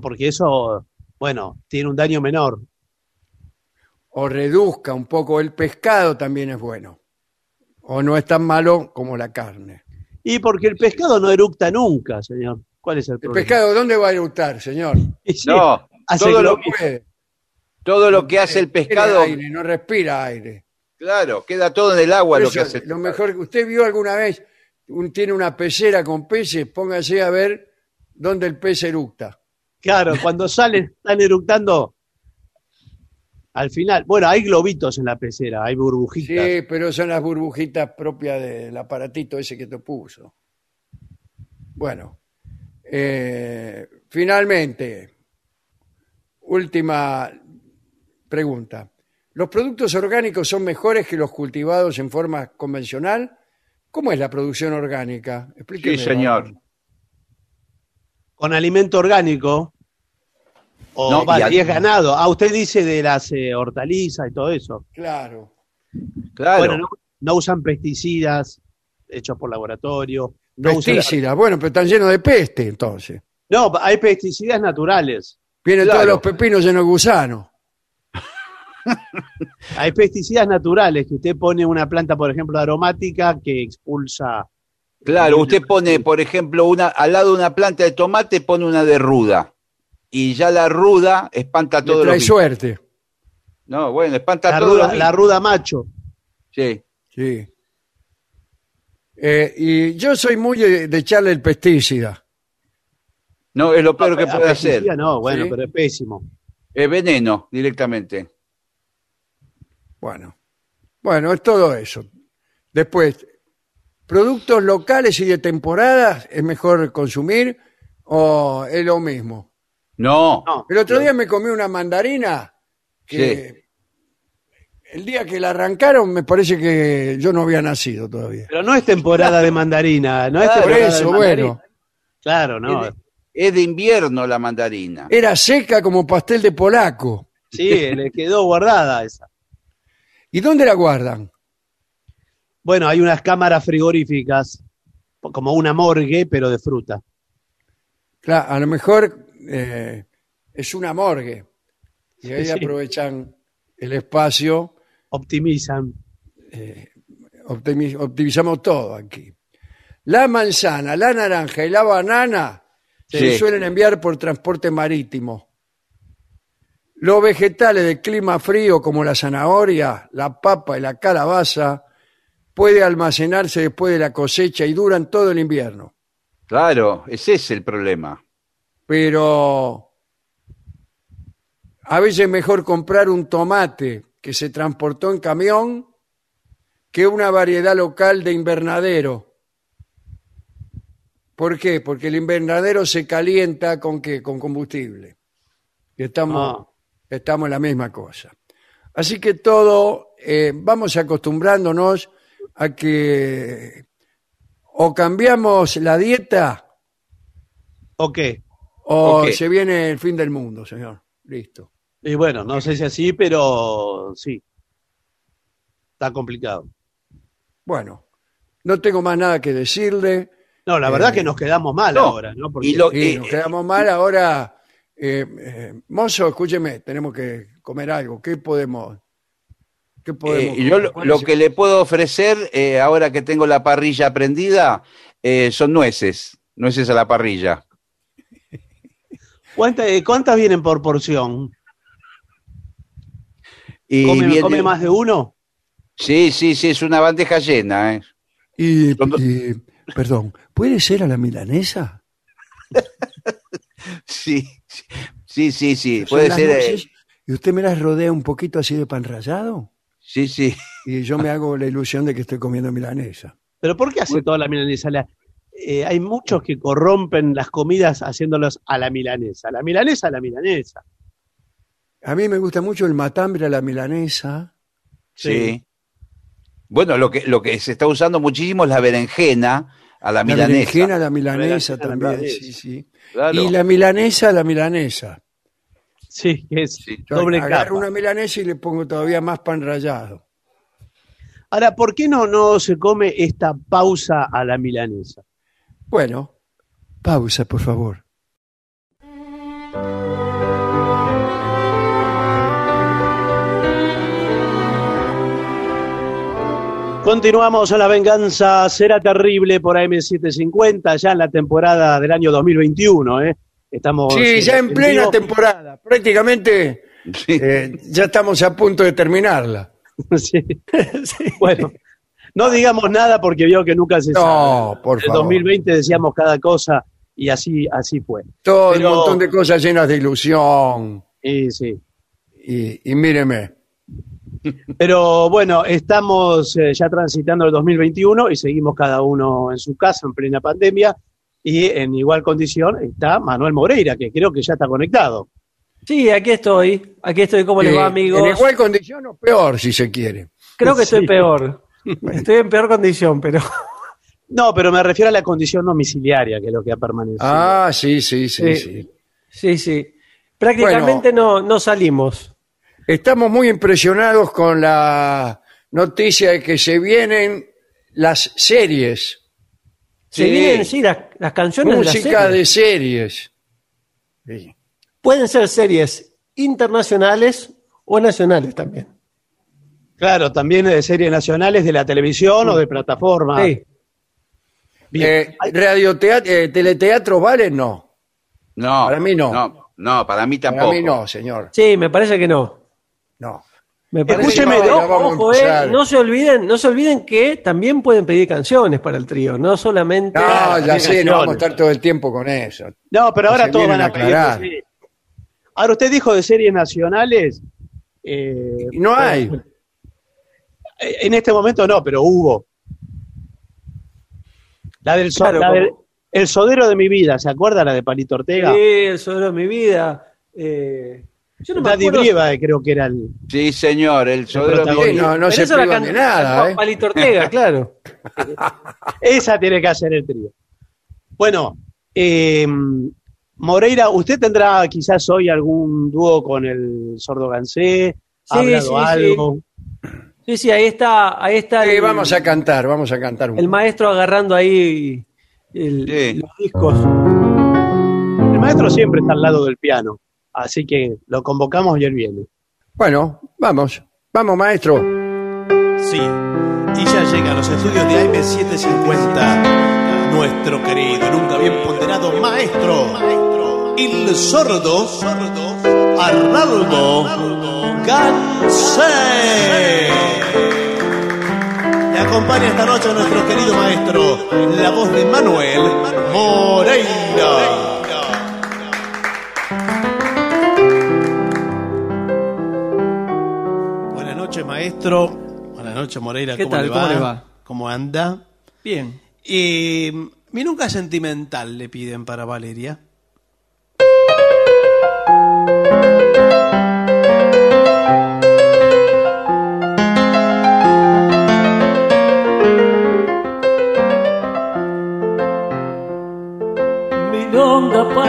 Porque eso, bueno, tiene un daño menor. O reduzca un poco el pescado también es bueno. o no es tan malo como la carne. Y porque el pescado no eructa nunca, señor. ¿Cuál es el ¿El problema? pescado dónde va a eructar, señor? Sí, No, hace todo que lo, puede. todo lo que hace el pescado, aire, no respira aire. claro, queda todo en el agua lo que hace. el lo mejor que usted vio alguna vez, un- tiene una pecera con peces, póngase a ver dónde el pez eructa. Claro, cuando salen, están eructando al final. Bueno, hay globitos en la pecera, hay burbujitas. Sí, pero son las burbujitas propias del aparatito ese que te puso. Bueno, eh, finalmente, última pregunta. ¿Los productos orgánicos son mejores que los cultivados en forma convencional? ¿Cómo es la producción orgánica? Explíqueme. Sí, señor. Con alimento orgánico. O No, vale, y es ganado. Ah, usted dice de las eh, hortalizas y todo eso. Claro. Claro. Bueno, no, no usan pesticidas hechos por laboratorio. No, usan- Pesticidas, bueno, pero están llenos de peste entonces. no, hay pesticidas naturales. Vienen Claro. todos los pepinos llenos de gusanos. Hay pesticidas naturales que usted pone una planta, por ejemplo, aromática que expulsa. Claro, usted pone, por ejemplo, una, al lado de una planta de tomate, pone una de ruda. Y ya la ruda espanta a todos los trae bichos. suerte. No, bueno, espanta La a todos los ruda, la ruda macho. Sí. Sí. Eh, y yo soy muy de, de echarle el pesticida. No, es lo peor que A puede hacer. No, bueno, Sí. pero es pésimo. Es veneno directamente. Bueno. Bueno, es todo eso. Después, productos locales y de temporada, ¿es mejor consumir o es lo mismo? No. No, El otro día me comí una mandarina que el día que la arrancaron me parece que yo no había nacido todavía. pero no es temporada de mandarina. No es Por temporada de eso, mandarina. bueno, Claro, no. Es de, es de invierno la mandarina. era seca como pastel de polaco. Sí, le quedó guardada esa. ¿Y dónde la guardan? Bueno, hay unas cámaras frigoríficas, como una morgue, pero de fruta. Claro, a lo mejor eh, es una morgue. Y ahí Sí. aprovechan el espacio, Optimizan. optimi- optimizamos todo aquí. La manzana, la naranja y la banana se Sí. suelen enviar por transporte marítimo. Los vegetales de clima frío como la zanahoria, la papa y la calabaza puede almacenarse después de la cosecha y duran todo el invierno. Claro, ese es el problema. Pero a veces es mejor comprar un tomate que se transportó en camión que una variedad local de invernadero. ¿Por qué? Porque el invernadero se calienta con qué? Con combustible. Y estamos, Ah. estamos en la misma cosa. Así que todo, eh, vamos acostumbrándonos a que o cambiamos la dieta ¿O qué? O se viene el fin del mundo, señor. Listo. Y bueno, no sé si así, pero sí. Está complicado. Bueno, no tengo más nada que decirle. No, la Eh, verdad que nos quedamos mal no, ahora, ¿no? Porque y lo- Sí, Eh, nos quedamos mal ahora. eh, eh, mozo, escúcheme, tenemos que comer algo. ¿Qué podemos? ¿Qué podemos Eh, yo comer? lo, ¿Cuál lo que le puedo ofrecer, eh, ahora que tengo la parrilla prendida, eh, son nueces. Nueces a la parrilla. ¿Cuánta- eh, ¿Cuántas vienen por porción? Y ¿Come, viene- come más de uno? Sí, sí, sí, es una bandeja llena. ¿eh? Y, Son do- y, perdón, ¿puede ser a la milanesa? Sí, sí, sí, sí, puede ser. eh, nueces, ¿Y usted me las rodea un poquito así de pan rallado? sí, sí. Y yo me hago la ilusión de que estoy comiendo milanesa. ¿Pero por qué hace toda la milanesa? La- eh, hay muchos que corrompen las comidas haciéndolas a la milanesa. La milanesa a la milanesa. A mí me gusta mucho el matambre a la milanesa. Sí. Bueno, lo que, lo que se está usando muchísimo es la berenjena a la, La milanesa. berenjena a la milanesa berenjena a la también, milanesa. sí, sí. Claro. Y la milanesa a la milanesa. Sí, que es Yo doble agarro capa. una milanesa y le pongo todavía más pan rallado. Ahora, ¿por qué no, no se come esta pausa a la milanesa? Bueno, pausa, por favor. Continuamos a la venganza, será terrible por AM750, ya en la temporada del año 2021, ¿eh? Estamos Sí, ya en plena vivo. temporada. Prácticamente eh, ya estamos a punto de terminarla. Sí. Bueno, no digamos nada porque vio que nunca se No, sabe. por En el favor. 2020 decíamos cada cosa y así, así fue. Todo Pero- un montón de cosas llenas de ilusión. Y sí. Y, y míreme. Pero bueno, estamos eh, ya transitando el 2021 y seguimos cada uno en su casa en plena pandemia. Y en igual condición está Manuel Moreira, que creo que ya está conectado. Sí, aquí estoy. Aquí estoy. ¿Cómo les Eh, va, amigos? En igual condición o peor, si se quiere. Creo que estoy peor. Estoy en peor condición, pero. No, pero me refiero a la condición domiciliaria, que es lo que ha permanecido. Ah, sí, sí, sí, Sí. sí. Sí, sí. Prácticamente no, no salimos. Estamos muy impresionados con la noticia de que se vienen las series, Se Sí. vienen, sí, las, las canciones de música las series. de series. Sí. Pueden ser series internacionales o nacionales también. Claro, también de series nacionales de la televisión o de plataforma. Sí. Bien. Eh, radioteatro, eh, teleteatro vale no. No. Para mí no. No, no, para mí Para tampoco. mí no, señor. Sí, me parece que no. No. Me parece Escúcheme, que no, Ojo, eh, no se olviden, no se olviden que también pueden pedir canciones para el trío, no solamente. No, ya sé, no vamos a estar todo el tiempo con eso. No, pero ahora todos van a pedir. aclarar. series. Ahora usted dijo de series nacionales. eh, no hay. eh, En este momento no, pero hubo. La del, so- Claro, la como- del- El sodero de mi vida, ¿se acuerda la de Palito Ortega? Sí, el sodero de mi vida. Eh, yo no me Daddy. Brieva, eh, creo que era el. Sí, señor, el sodero Sí, protagonista. no, no Pero se eso can- de nada, ¿eh? Palito Ortega, claro. Esa tiene que hacer el trío. Bueno, eh, Moreira, ¿usted tendrá quizás hoy algún dúo con el sordo Gansé? ¿Ha Sí, hablado sí, algo? Sí, sí, ahí está, ahí está Sí, el, vamos a cantar, vamos a cantar un el maestro agarrando ahí el- Sí. los discos. El maestro siempre está al lado del piano, así que lo convocamos y él viene. Bueno, vamos, vamos, maestro. Sí, y ya llega a los estudios de AM750 nuestro querido y nunca bien ponderado maestro, el sordo Arnaldo Gansé. Le acompaña esta noche nuestro querido maestro, la voz de Manuel Moreira. Buenas noches, maestro. Buenas noches, Moreira. ¿Qué ¿Cómo tal? le va? ¿Cómo le va? ¿Cómo anda? Bien. Eh, mi nunca sentimental le piden para Valeria.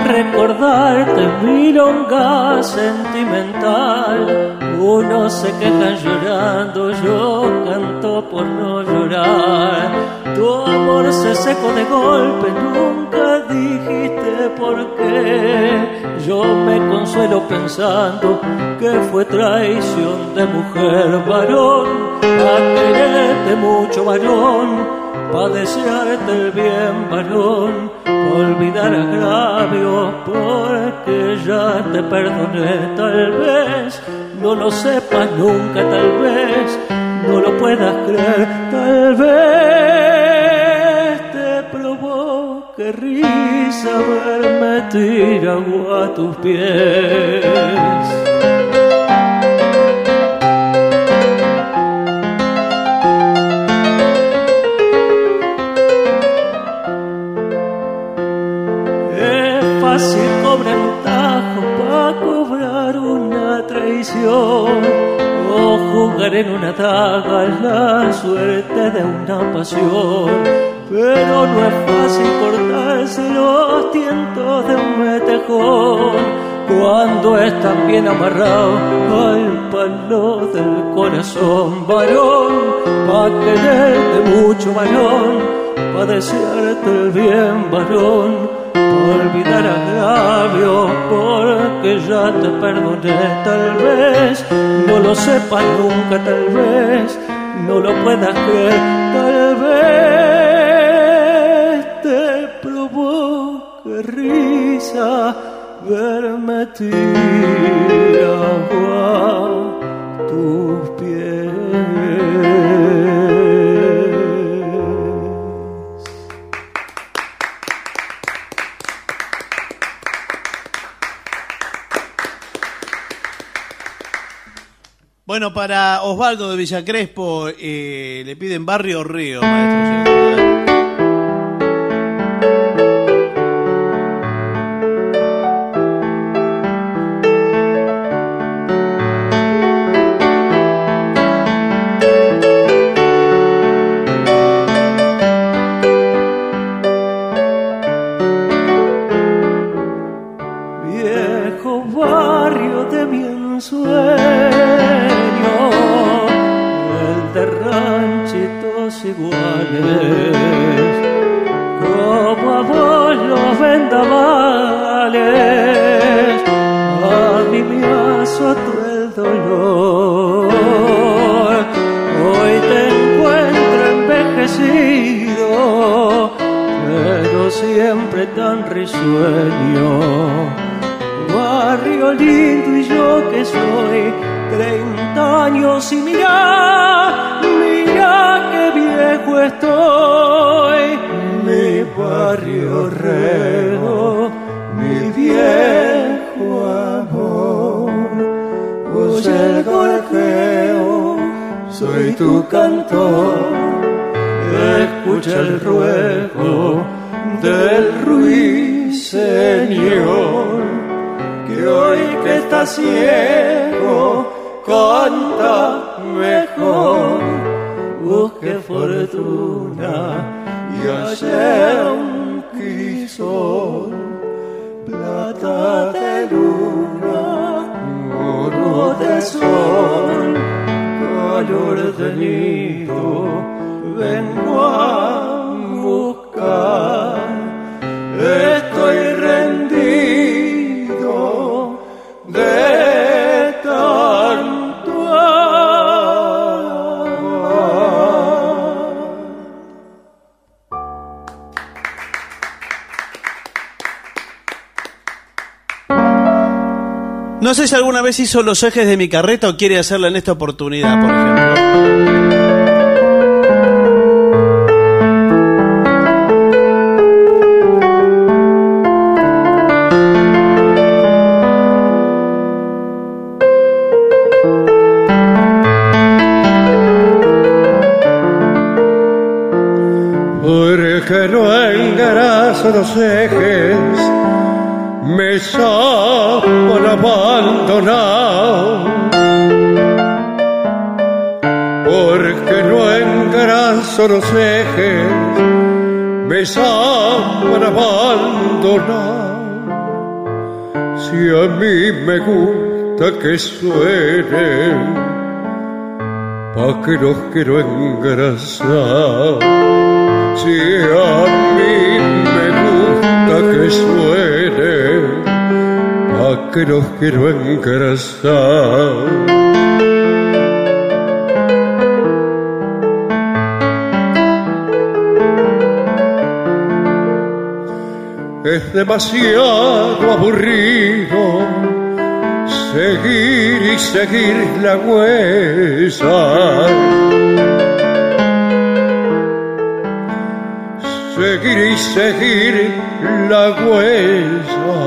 Recordarte, milonga sentimental. Uno se queja llorando, yo canto por no llorar. Tu amor se secó de golpe, nunca dijiste por qué. Yo me consuelo pensando que fue traición de mujer, varón, a quererte mucho, varón pa' desearte el bien, varón, olvidar agravios, porque ya te perdoné, tal vez, no lo sepas nunca, tal vez, no lo puedas creer, tal vez. Te provoque risa verme tirado a tus pies. O jugar en una daga la suerte de una pasión. Pero no es fácil cortarse los tientos de un metejón cuando están bien amarrados al palo del corazón, varón, pa' quererte mucho, varón, pa' desearte el bien, varón, pa' olvidar agravios, porque ya te perdoné, tal vez, no lo sepas nunca, tal vez, no lo puedas creer, tal vez te provoque risa verme tirar tus pies. Para Osvaldo de Villa Crespo eh, le piden Barrio Río, maestro. Que sé alguna vez hizo los ejes de mi carreta o quiere hacerlo en esta oportunidad, por ejemplo. Porque no engraso los ejes, me gusta que suenen, pa' que los quiero engrasar. Si a mí me gusta que suene, a que los quiero engrasar. Es demasiado aburrido seguir y seguir la huella seguir y seguir la huella,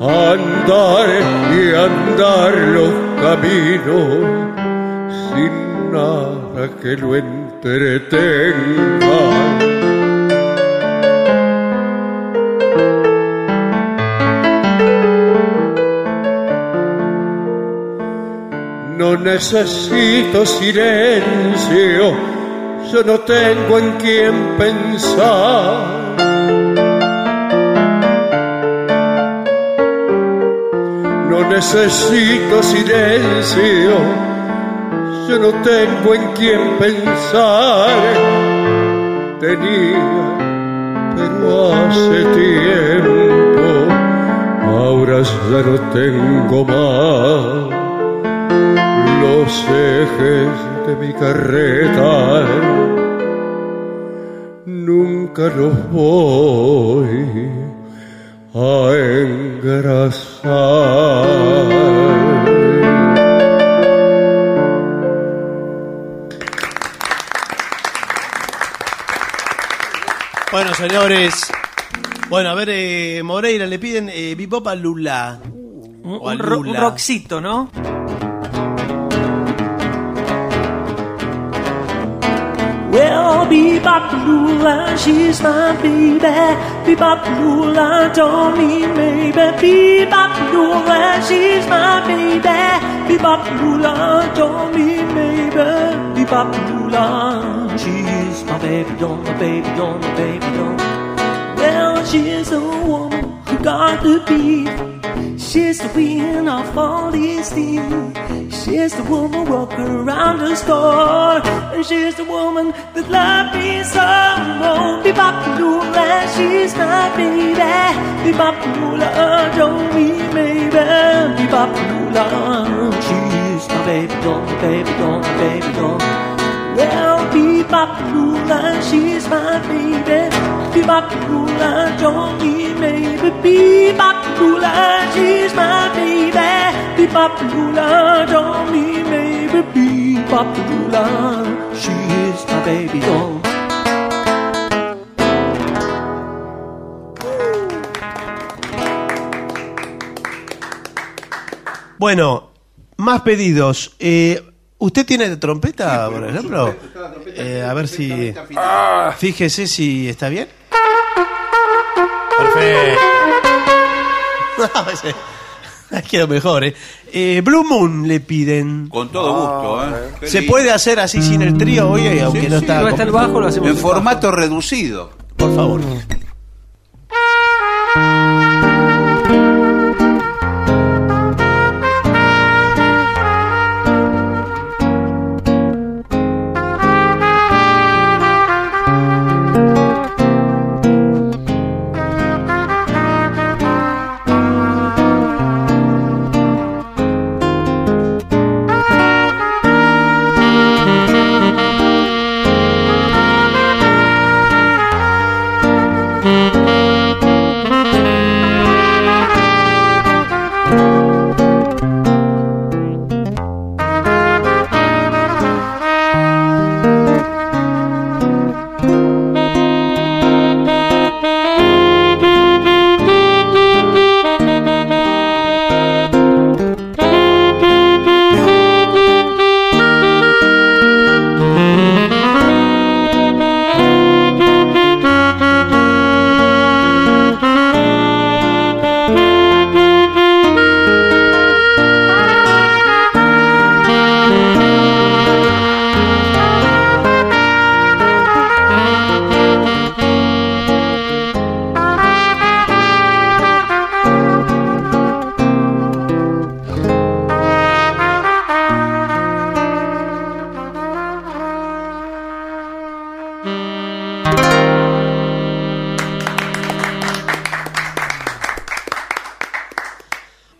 andar y andar los caminos sin nada que lo entretenga. Necesito silencio yo no tengo en quién pensar. No necesito silencio, yo no tengo en quién pensar. Tenía, pero hace tiempo, ahora ya no tengo más. Lo los ejes de mi carreta nunca los voy a engrasar. Bueno, señores. Bueno, a ver, eh, Moreira, le piden eh, a Lula. O a Un, ro- un Lula. rockcito, ¿no? Well, bebop Lula, she's my baby. Bebop Lula, don't mean maybe. Bebop Lula, she's my baby. Bebop Lula, don't mean maybe. Bebop Lula, she's my baby, doll, my baby, doll, my baby, doll. Well, she's a woman got the beat. She's the queen of all these things. She's the woman walking around the store. And she's the woman that loved me so. Oh, bebop lula, she's my baby. Bebop lula, don't me maybe. Bebop lula, she's my baby my baby my baby doll. Well, bebop she's my baby. Bebop don't maybe. Bebop she's my baby. Bebop don't my baby. Bueno, más pedidos. Eh, ¿Usted tiene trompeta, por ejemplo? Eh, a ver si... Fíjese si está bien. Perfecto. No, mejor, ¿eh? Eh, Blue Moon le piden. Con todo gusto, ¿eh? Qué ¿Se puede hacer así sin el trío, oye? Aunque Sí, no sí. está... No está el bajo, lo hacemos En formato reducido. Por favor.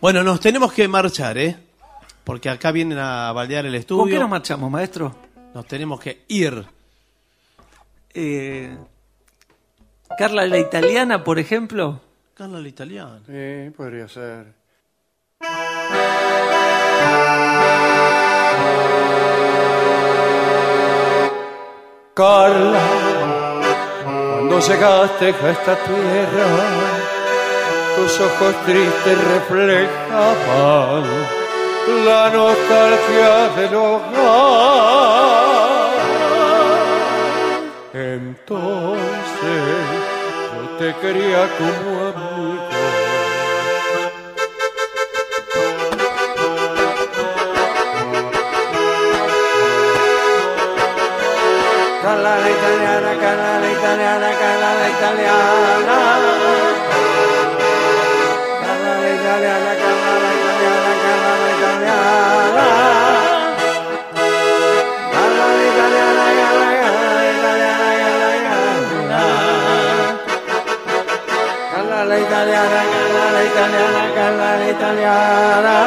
Bueno, nos tenemos que marchar, ¿eh? Porque acá vienen a baldear el estudio. ¿Con qué nos marchamos, maestro? Nos tenemos que ir. Eh, Carla la italiana, por ejemplo. Carla la italiana. Sí, podría ser. Carla, cuando llegaste a esta tierra, tus ojos tristes reflejaban la nostalgia del hogar. Entonces yo te quería como amigo. Carla la italiana, Carla la italiana, Carla la italiana. Italiana, la italiana. Carla